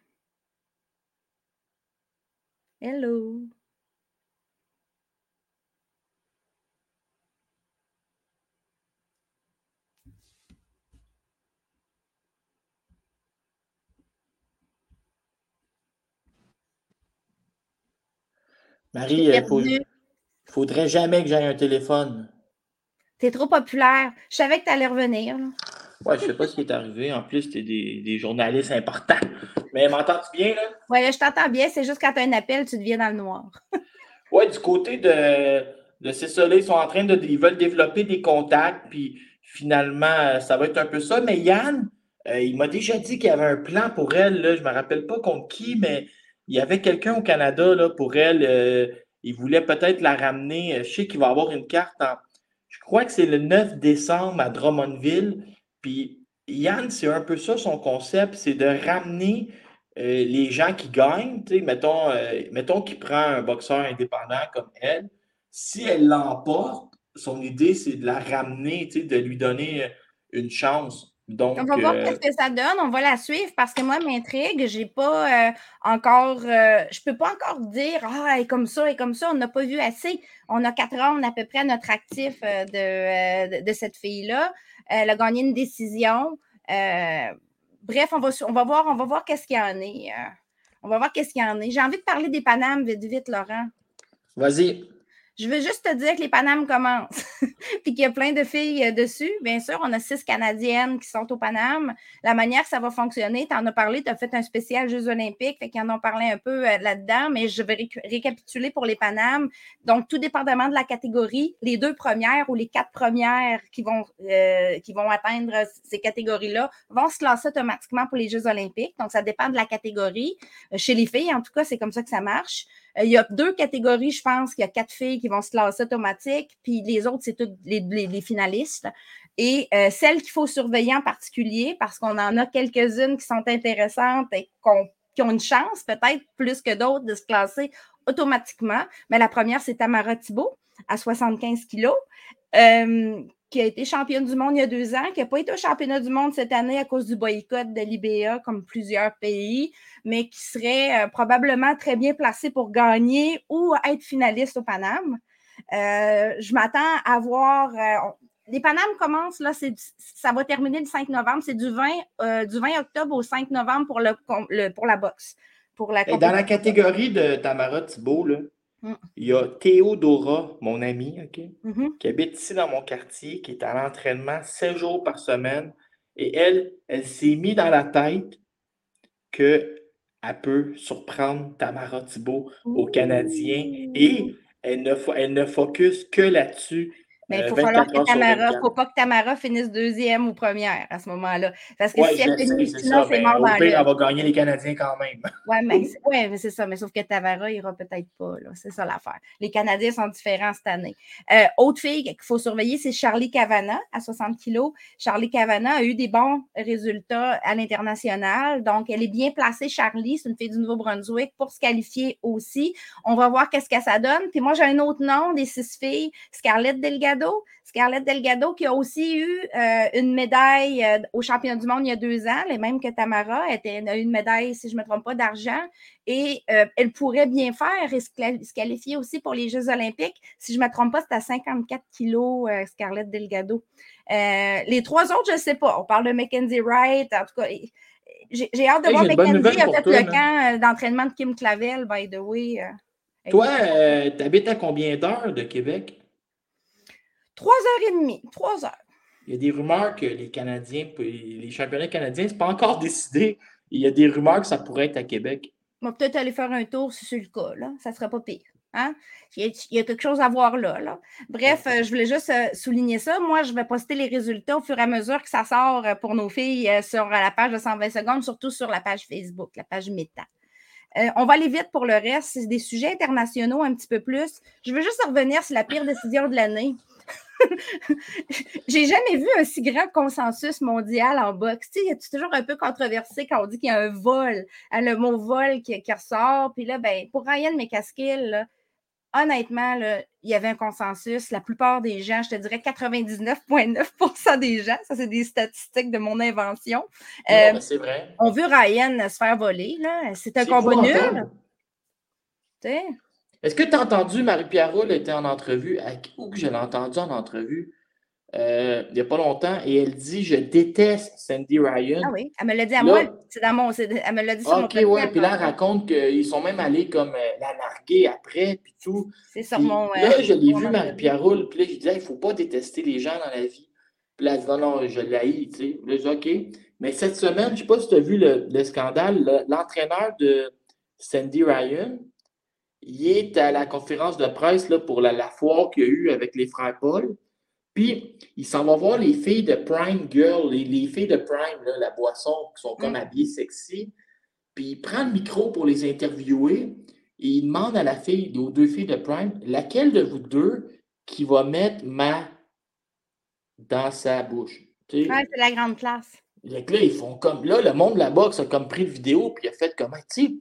Hello. Marie, il ne faudrait jamais que j'aille un téléphone. T'es trop populaire. Je savais que tu allais revenir. Ouais, je sais pas ce qui est arrivé. En plus, tu es des, journalistes importants. Mais m'entends-tu bien, là? Oui, je t'entends bien. C'est juste quand tu as un appel, tu deviens dans le noir. oui, du côté de, de ces soleils, ils sont en train de. Ils veulent développer des contacts, puis finalement, ça va être un peu ça. Mais Yann, euh, il m'a déjà dit qu'il y avait un plan pour elle. Là. Je ne me rappelle pas contre qui, mais il y avait quelqu'un au Canada là, pour elle. Euh, il voulait peut-être la ramener. Je sais qu'il va avoir une carte en. Je crois que c'est le 9 décembre à Drummondville. Puis Yann, c'est un peu ça son concept, c'est de ramener euh, les gens qui gagnent. Mettons, euh, mettons qu'il prend un boxeur indépendant comme elle. Si elle l'emporte, son idée, c'est de la ramener, de lui donner euh, une chance. Donc, on va voir ce que ça donne. On va la suivre parce que moi, m'intrigue. J'ai pas encore. je peux pas encore dire Ah, elle est comme ça, elle est comme ça. On n'a pas vu assez. On a quatre ans à peu près à notre actif de, de, cette fille-là. Elle a gagné une décision. Euh, bref, on va, on va voir, on va voir qu'est-ce qu'il y en est. Euh, on va voir qu'est-ce qu'il y en est. J'ai envie de parler des Panames vite, vite, Laurent. Vas-y. Je veux juste te dire que les Panames commencent, puis qu'il y a plein de filles euh, dessus. Bien sûr, on a six Canadiennes qui sont au Paname. La manière que ça va fonctionner, tu en as parlé, tu as fait un spécial Jeux olympiques, fait qu'ils en ont parlé un peu euh, là-dedans, mais je vais récapituler pour les Panames. Donc, tout dépendamment de la catégorie, les deux premières ou les quatre premières qui vont, euh, qui vont atteindre ces catégories-là vont se classer automatiquement pour les Jeux olympiques. Donc, ça dépend de la catégorie. Chez les filles, en tout cas, c'est comme ça que ça marche. Il y a deux catégories, je pense, qu'il y a quatre filles qui vont se classer automatique, puis les autres, c'est toutes les, finalistes. Et euh, celles qu'il faut surveiller en particulier, parce qu'on en a quelques-unes qui sont intéressantes et qui ont une chance, peut-être plus que d'autres, de se classer automatiquement. Mais la première, c'est Tamara Thibault, à 75 kilos, euh, qui a été championne du monde il y a deux ans, qui n'a pas été au championnat du monde cette année à cause du boycott de l'IBA, comme plusieurs pays, mais qui serait euh, probablement très bien placée pour gagner ou être finaliste au Paname. Euh, je m'attends à voir. Euh, les Panames commencent, là, ça va terminer le 5 novembre. C'est du 20, euh, du 20 octobre au 5 novembre pour, le, pour la boxe. Pour la Et dans la catégorie de Tamara Thibault, là, mm. il y a Théodora, mon amie, OK, mm-hmm. qui habite ici dans mon quartier, qui est à l'entraînement 7 jours par semaine. Et elle, elle s'est mis dans la tête qu'elle peut surprendre Tamara Thibault au Canadien et elle ne, elle ne focus que là-dessus. Mais il euh, faut falloir que Tamara, faut pas que Tamara finisse deuxième ou première à ce moment-là. Parce que si elle finit, sinon c'est mort dans elle va gagner les Canadiens quand même. Oui, mais, ouais, c'est ça. Mais sauf que Tamara ira peut-être pas. C'est ça l'affaire. Les Canadiens sont différents cette année. Euh, autre fille qu'il faut surveiller, c'est Charlie Cavana à 60 kilos. Charlie Cavana a eu des bons résultats à l'international. Donc, elle est bien placée, Charlie. C'est une fille du Nouveau-Brunswick pour se qualifier aussi. On va voir qu'est-ce que ça donne. Puis moi, j'ai un autre nom des six filles, Scarlett Delgado Scarlett Delgado, qui a aussi eu euh, une médaille euh, au championnat du monde il y a deux ans, les mêmes que Tamara. Elle, a eu une médaille, si je ne me trompe pas, d'argent. Et euh, elle pourrait bien faire et se qualifier aussi pour les Jeux olympiques. Si je ne me trompe pas, c'est à 54 kilos, Scarlett Delgado. les trois autres, je ne sais pas. On parle de Mackenzie Wright. En tout cas, j'ai hâte de voir Mackenzie a fait le camp d'entraînement de Kim Clavel, by the way. Toi, tu habites à combien d'heures de Québec? Trois heures et demie, trois heures. Il y a des rumeurs que les Canadiens, les championnats canadiens, ce n'est pas encore décidé. Il y a des rumeurs que ça pourrait être à Québec. On va peut-être aller faire un tour si c'est le cas. Là. Ça ne sera pas pire. Hein? Il, y a, quelque chose à voir là. là. Bref, euh, je voulais juste euh, souligner ça. Moi, je vais poster les résultats au fur et à mesure que ça sort euh, pour nos filles sur la page de 120 secondes, surtout sur la page Facebook, la page Meta. on va aller vite pour le reste. C'est des sujets internationaux un petit peu plus. Je veux juste revenir sur la pire décision de l'année. J'ai jamais vu un si grand consensus mondial en boxe. Tu sais, toujours un peu controversé quand on dit qu'il y a un vol, hein, le mot vol qui, ressort. Puis là, ben, pour Ryan McCaskill, honnêtement, il y avait un consensus. La plupart des gens, je te dirais 99,9% des gens, ça c'est des statistiques de mon invention. Euh, c'est vrai. On veut Ryan se faire voler. C'est un combat nul. Est-ce que tu as entendu Marie-Pierre Roule était en entrevue avec où que je l'ai entendu en entrevue euh, il n'y a pas longtemps et elle dit Je déteste Sandy Ryan. Ah oui, elle me l'a dit à moi. C'est dans mon. Elle me l'a dit sur mon Ok, ouais. Puis là, elle raconte qu'ils sont même allés comme euh, la narguer après, puis tout. C'est sur mon. Là, je l'ai vu, Marie-Pierre Roule, puis là, je disais Il ne faut pas détester les gens dans la vie. Puis là, elle dit Non, non, je l'haïs, tu sais. Là, je dis OK. Mais cette semaine, je ne sais pas si tu as vu le, le scandale, l'entraîneur de Sandy Ryan, il est à la conférence de presse là, pour la, la foire qu'il y a eu avec les frères Paul. Puis, il s'en va voir les filles de Prime Girl, les, filles de Prime, la boisson, qui sont comme mm. habillées sexy. Puis, il prend le micro pour les interviewer et il demande à la fille, aux deux filles de Prime, laquelle de vous deux qui va mettre ma dans sa bouche? c'est la grande classe. là, ils font comme. Là, le monde de la boxe a comme pris le vidéo, puis il a fait comment, tu sais,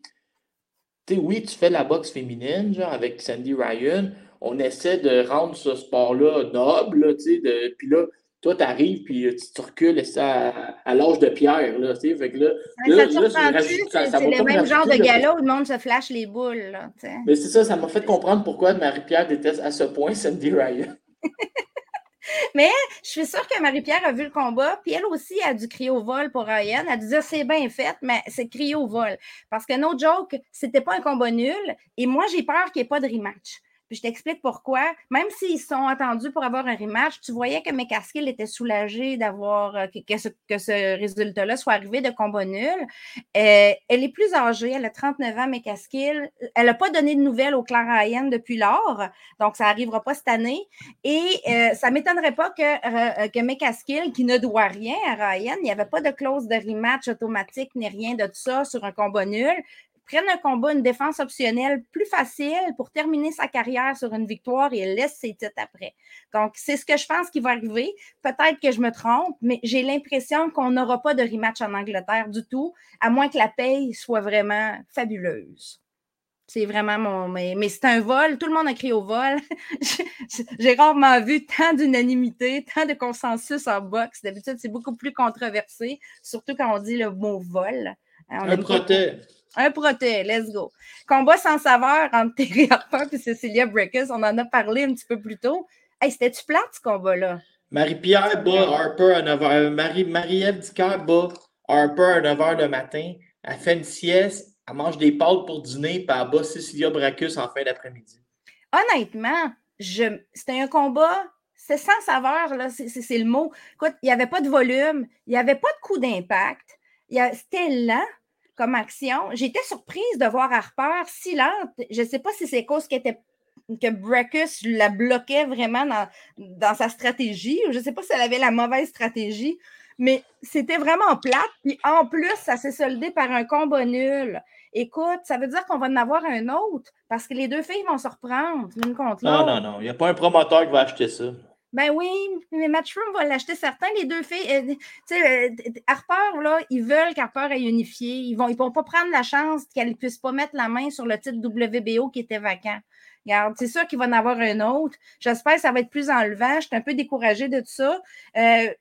oui, tu fais la boxe féminine, genre, avec Sandy Ryan. On essaie de rendre ce sport-là noble, tu sais, puis là, toi, tu arrives, puis tu, recules ça à, l'âge de pierre, là, tu sais, fait que là... c'est le même genre de gala où le monde se flash les boules, là, Mais c'est ça, ça m'a fait comprendre pourquoi Marie-Pierre déteste à ce point Sandy Ryan. Mais je suis sûre que Marie-Pierre a vu le combat, puis elle aussi a dû crier au vol pour Ryan. Elle dire c'est bien fait, mais c'est crier au vol. Parce que no joke, c'était pas un combat nul. Et moi, j'ai peur qu'il n'y ait pas de rematch. Puis je t'explique pourquoi. Même s'ils sont attendus pour avoir un rematch, tu voyais que McCaskill était soulagé d'avoir euh, que, ce, résultat-là soit arrivé de combat nul. Euh, elle est plus âgée, elle a 39 ans, McCaskill. Elle n'a pas donné de nouvelles au Clan Ryan depuis lors, donc ça n'arrivera pas cette année. Et euh, ça ne m'étonnerait pas que, que qui ne doit rien à Ryan, il n'y avait pas de clause de rematch automatique ni rien de tout ça sur un combat nul prenne un combat, une défense optionnelle plus facile pour terminer sa carrière sur une victoire et laisse ses titres après. Donc, c'est ce que je pense qui va arriver. Peut-être que je me trompe, mais j'ai l'impression qu'on n'aura pas de rematch en Angleterre du tout, à moins que la paye soit vraiment fabuleuse. C'est vraiment mon. Mais, c'est un vol. Tout le monde a crié au vol. J'ai rarement vu tant d'unanimité, tant de consensus en boxe. D'habitude, c'est beaucoup plus controversé, surtout quand on dit le mot vol. un protège. Un proté, let's go. Combat sans saveur entre Terry Harper et Cecilia Breakers, on en a parlé un petit peu plus tôt. Hey, c'était-tu plate ce combat-là? Marie-Pierre bat Harper à 9h. Marie, Marie-Ève Dicker bat Harper à 9h le matin. Elle fait une sieste, elle mange des pâtes pour dîner, puis elle bat Cecilia Bracus en fin d'après-midi. Honnêtement, c'était un combat, c'est sans saveur, là, c'est le mot. Écoute, il n'y avait pas de volume, il n'y avait pas de coup d'impact, c'était lent comme action. J'étais surprise de voir Harper si lente. Je ne sais pas si c'est cause était que Brackus la bloquait vraiment dans, dans sa stratégie. Je ne sais pas si elle avait la mauvaise stratégie, mais c'était vraiment plate. Puis en plus, ça s'est soldé par un combat nul. Écoute, ça veut dire qu'on va en avoir un autre parce que les deux filles vont se reprendre l'une contre l'autre. Non, non, non. Il n'y a pas un promoteur qui va acheter ça. Ben oui, mais Matchroom va l'acheter certains. Les deux filles, euh, tu sais, euh, Harper, là, ils veulent qu'Harper ait unifié. Ils ne vont, ils vont pas prendre la chance qu'elle ne puisse pas mettre la main sur le titre WBO qui était vacant. Regarde, c'est sûr qu'il va en avoir un autre. J'espère que ça va être plus enlevant. Je suis un peu découragée de tout ça. Euh,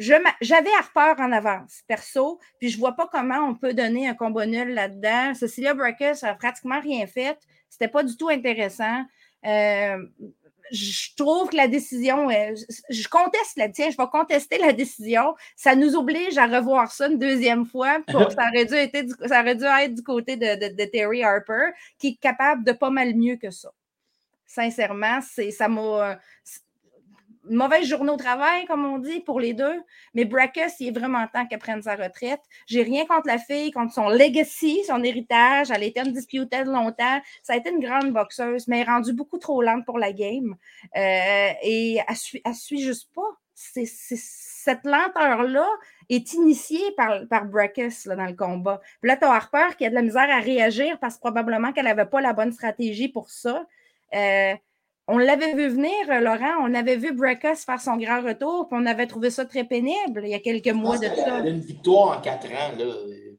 j'avais Harper en avance, perso, puis je ne vois pas comment on peut donner un combo nul là-dedans. Cecilia Brackus n'a pratiquement rien fait. C'était pas du tout intéressant. Je trouve que la décision, je conteste la tienne, je vais contester la décision. Ça nous oblige à revoir ça une deuxième fois. ça, aurait dû être du, ça aurait dû être du côté de, Terry Harper, qui est capable de pas mal mieux que ça. Sincèrement, c'est ça m'a mauvaise journée au travail, comme on dit, pour les deux. Mais Brackus, il est vraiment temps qu'elle prenne sa retraite. J'ai rien contre la fille, contre son legacy, son héritage. Elle a été undisputed longtemps. Ça a été une grande boxeuse, mais elle est rendue beaucoup trop lente pour la game. Euh, et elle suit, suit juste pas. cette lenteur-là est initiée par, par Brackus dans le combat. Puis là, Harper qui a de la misère à réagir parce probablement qu'elle n'avait pas la bonne stratégie pour ça. Euh, on l'avait vu venir, euh, Laurent. On avait vu Brackus faire son grand retour, puis on avait trouvé ça très pénible il y a quelques mois de ça. une victoire en quatre ans, là.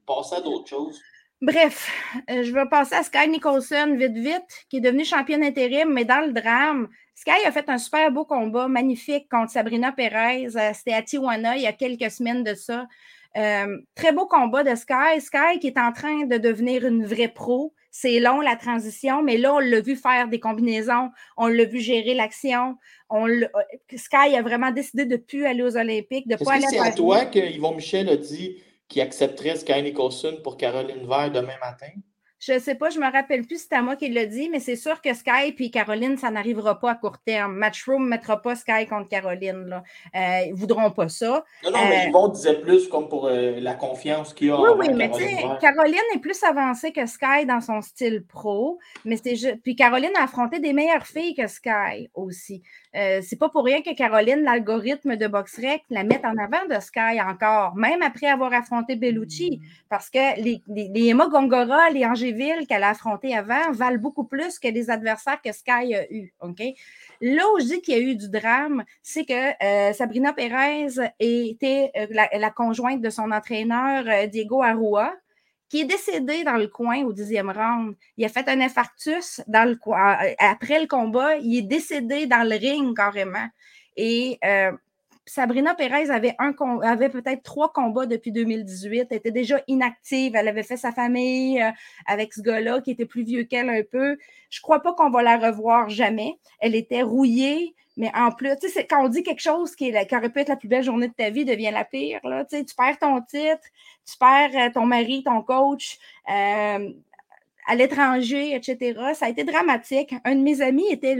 Passer à d'autres choses. Bref, euh, je vais passer à Sky Nicholson vite, vite, qui est devenue championne intérim, mais dans le drame, Sky a fait un super beau combat, magnifique, contre Sabrina Perez. Euh, c'était à Tijuana il y a quelques semaines de ça. très beau combat de Sky. Sky qui est en train de devenir une vraie pro. C'est long la transition, mais là, on l'a vu faire des combinaisons, on l'a vu gérer l'action. Euh, Sky a vraiment décidé de ne plus aller aux Olympiques, de pas aller C'est à toi que Yvon Michel a dit qu'il accepterait Sky Nicholson pour Caroline Vert demain matin? Je ne sais pas, je ne me rappelle plus si c'est à moi qui l'a dit, mais c'est sûr que Sky et Caroline, ça n'arrivera pas à court terme. Matchroom ne mettra pas Sky contre Caroline. Là. Euh, ils ne voudront pas ça. Non, non, mais Yvon euh, disait plus comme pour euh, la confiance qu'il a oui, Oui, mais tu sais, Caroline est plus avancée que Sky dans son style pro. Mais c'est Puis Caroline a affronté des meilleures filles que Sky aussi. Euh, c'est pas pour rien que Caroline, l'algorithme de BoxRec, la met en avant de Sky encore, même après avoir affronté Bellucci, parce que les, les, Emma Gongora, les Qu'elle a affrontés avant valent beaucoup plus que les adversaires que Sky a eu. OK? Là où je dis qu'il y a eu du drame, c'est que euh, Sabrina Perez était euh, la, conjointe de son entraîneur Diego Arrua qui est décédé dans le coin au dixième round. Il a fait un infarctus dans le. Après le combat, il est décédé dans le ring carrément. Et euh, Sabrina Perez avait, un, avait peut-être trois combats depuis 2018. Elle était déjà inactive. Elle avait fait sa famille euh, avec ce gars-là qui était plus vieux qu'elle un peu. Je ne crois pas qu'on va la revoir jamais. Elle était rouillée. Mais en plus, tu sais, quand on dit quelque chose qui, est, aurait pu être la plus belle journée de ta vie devient la pire, là, tu, sais, perds ton titre, tu perds euh, ton mari, ton coach euh, à l'étranger, etc. Ça a été dramatique. Un de mes amis était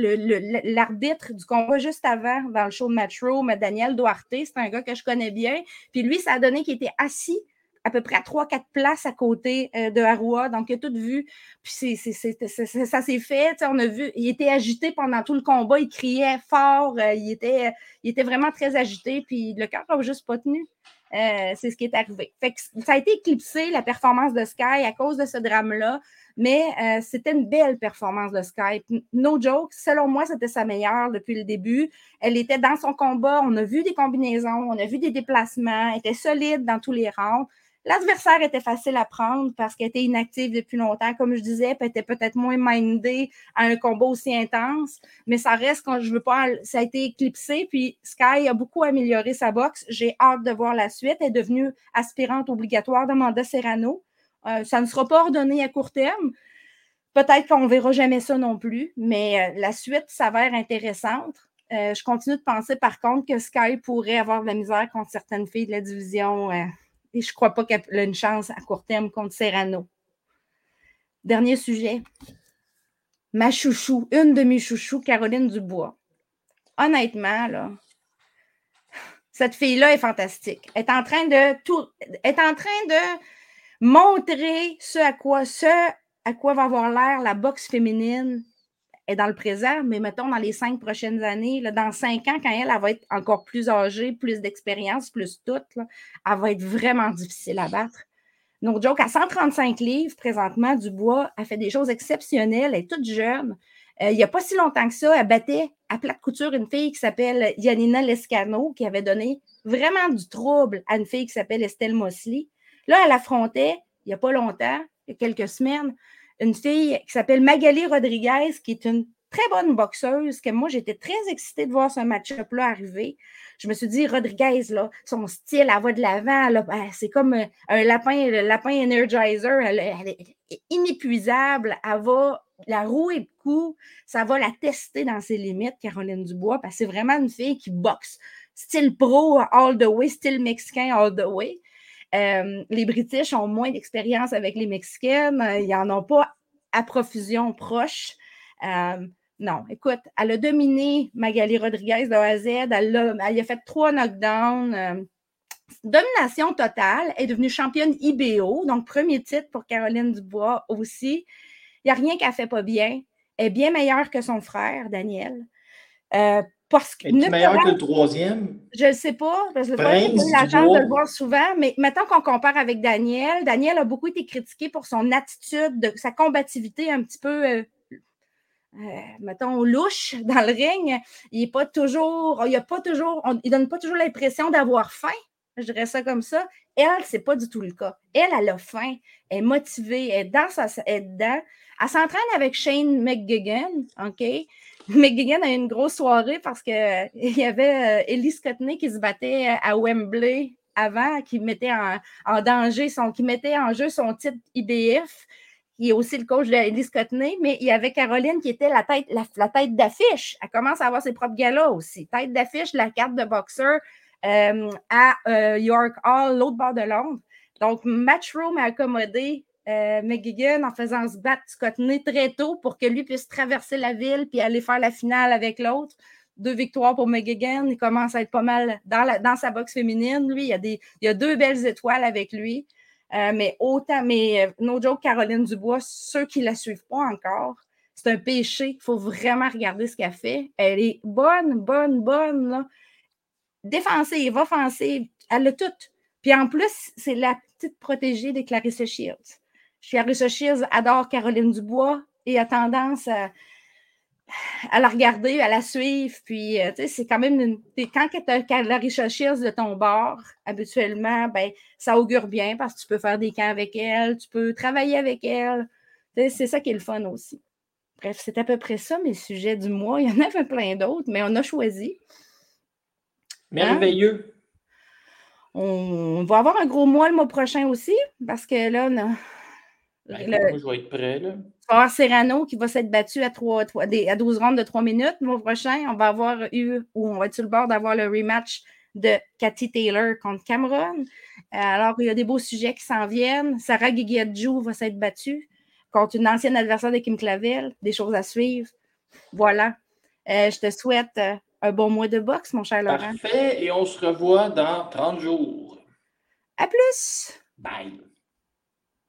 l'arbitre du combat juste avant dans le show de Metro, Daniel Duarte. C'est un gars que je connais bien. Puis lui, ça a donné qu'il était assis à peu près à 3-4 places à côté euh, de Arua. Donc, il a tout vu. Puis ça s'est fait. On a vu, il était agité pendant tout le combat. Il criait fort. Euh, il était vraiment très agité. Puis le cœur n'a juste pas tenu. Euh, c'est ce qui est arrivé. Fait que ça a été éclipsé, la performance de Sky, à cause de ce drame-là. Mais c'était une belle performance de Sky. No joke, selon moi, c'était sa meilleure depuis le début. Elle était dans son combat. On a vu des combinaisons, on a vu des déplacements. Elle était solide dans tous les rangs. L'adversaire était facile à prendre parce qu'elle était inactive depuis longtemps, comme je disais, elle était peut-être moins mindée à un combat aussi intense, mais ça reste quand je veux pas, ça a été éclipsé. Puis Sky a beaucoup amélioré sa boxe. J'ai hâte de voir la suite. Elle est devenue aspirante obligatoire de Manda Serrano. Euh, ça ne sera pas ordonné à court terme. Peut-être qu'on ne verra jamais ça non plus, mais euh, la suite s'avère intéressante. Euh, je continue de penser, par contre, que Sky pourrait avoir de la misère contre certaines filles de la division. Euh, et je ne crois pas qu'elle a une chance à court terme contre Serrano. Dernier sujet. Ma chouchou, une de mes chouchous, Caroline Dubois. Honnêtement, là, cette fille-là est fantastique. Elle est en train de tout, est en train de montrer ce à quoi, ce à quoi va avoir l'air la boxe féminine est dans le présent, mais mettons dans les cinq prochaines années, dans cinq ans, quand elle, elle, va être encore plus âgée, plus d'expérience, plus toute, elle va être vraiment difficile à battre. Donc, joke, à 135 livres présentement, Dubois a fait des choses exceptionnelles, elle est toute jeune. Euh, il n'y a pas si longtemps que ça, elle battait à plate couture une fille qui s'appelle Yanina Lescano, qui avait donné vraiment du trouble à une fille qui s'appelle Estelle Mosley. Là, elle affrontait, il n'y a pas longtemps, il y a quelques semaines, une fille qui s'appelle Magali Rodriguez, qui est une très bonne boxeuse, que moi, j'étais très excitée de voir ce match-up-là arriver. Je me suis dit, Rodriguez, là, son style, elle va de l'avant, ben, c'est comme un lapin, le lapin Energizer, elle, est inépuisable, elle va la rouer de coups, ça va la tester dans ses limites, Caroline Dubois, parce que c'est vraiment une fille qui boxe, style pro all the way, style mexicain all the way. Euh, les British ont moins d'expérience avec les Mexicaines. Euh, ils n'en ont pas à profusion proche. Euh, non, écoute, elle a dominé Magali Rodriguez de A. Elle a, fait trois knockdowns. domination totale. Elle est devenue championne IBO, donc premier titre pour Caroline Dubois aussi. Il n'y a rien qu'elle ne fait pas bien. Elle est bien meilleure que son frère, Daniel. Parce que, meilleur que le troisième? Je ne sais pas, parce que j'ai eu la chance de le voir souvent, mais maintenant qu'on compare avec Daniel, Daniel a beaucoup été critiqué pour son attitude, de, sa combativité un petit peu, euh, euh, mettons, louche dans le ring. Il n'est pas toujours, il a pas toujours, il donne pas toujours l'impression d'avoir faim. Je dirais ça comme ça. Elle, ce n'est pas du tout le cas. Elle, elle a faim, elle est motivée, elle est dans sa, elle est dedans. Elle s'entraîne avec Shane McGuigan, OK? McGuigan a eu une grosse soirée parce qu'il y avait euh, Ellie Scotney qui se battait à Wembley avant, qui mettait en, danger son, mettait en jeu son titre IBF, qui est aussi le coach d'Ellie Scotney, mais il y avait Caroline qui était la tête, la, tête d'affiche. Elle commence à avoir ses propres galas aussi. Tête d'affiche, la carte de boxeur euh, à euh, York Hall, l'autre bord de Londres. Donc, Matchroom a accommodé euh, McGuigan en faisant se battre Scotney très tôt pour que lui puisse traverser la ville puis aller faire la finale avec l'autre. Deux victoires pour McGuigan. Il commence à être pas mal dans, sa boxe féminine. Lui, il y, a deux belles étoiles avec lui. Euh, mais autant, mais euh, no joke, Caroline Dubois, ceux qui ne la suivent pas encore, c'est un péché. Il faut vraiment regarder ce qu'elle fait. Elle est bonne, bonne, bonne. Là. Défensive, offensive, elle a tout. Puis en plus, c'est la petite protégée de Clarissa Shields. Clarissa Shields adore Caroline Dubois et a tendance à, la regarder, à la suivre. Puis, euh, tu sais, c'est quand même une. Quand tu as Clarissa Shields de ton bord, habituellement, ben, ça augure bien parce que tu peux faire des camps avec elle, tu peux travailler avec elle. C'est ça qui est le fun aussi. Bref, c'est à peu près ça mes sujets du mois. Il y en avait plein d'autres, mais on a choisi. Merveilleux. On va avoir un gros mois le mois prochain aussi, parce que là, on a, moi, je vais être prêt. Là. Va avoir Serrano qui va s'être battu à, 3, à 12 rondes de 3 minutes. Le mois prochain, on va avoir eu, ou on va être sur le bord d'avoir le rematch de Cathy Taylor contre Cameron. Euh, alors, il y a des beaux sujets qui s'en viennent. Sarah Guiguiadjou va s'être battue contre une ancienne adversaire de Kim Clavel. Des choses à suivre. Voilà. Euh, je te souhaite euh, un bon mois de boxe, mon cher Laurent. Parfait. Et on se revoit dans 30 jours. À plus. Bye.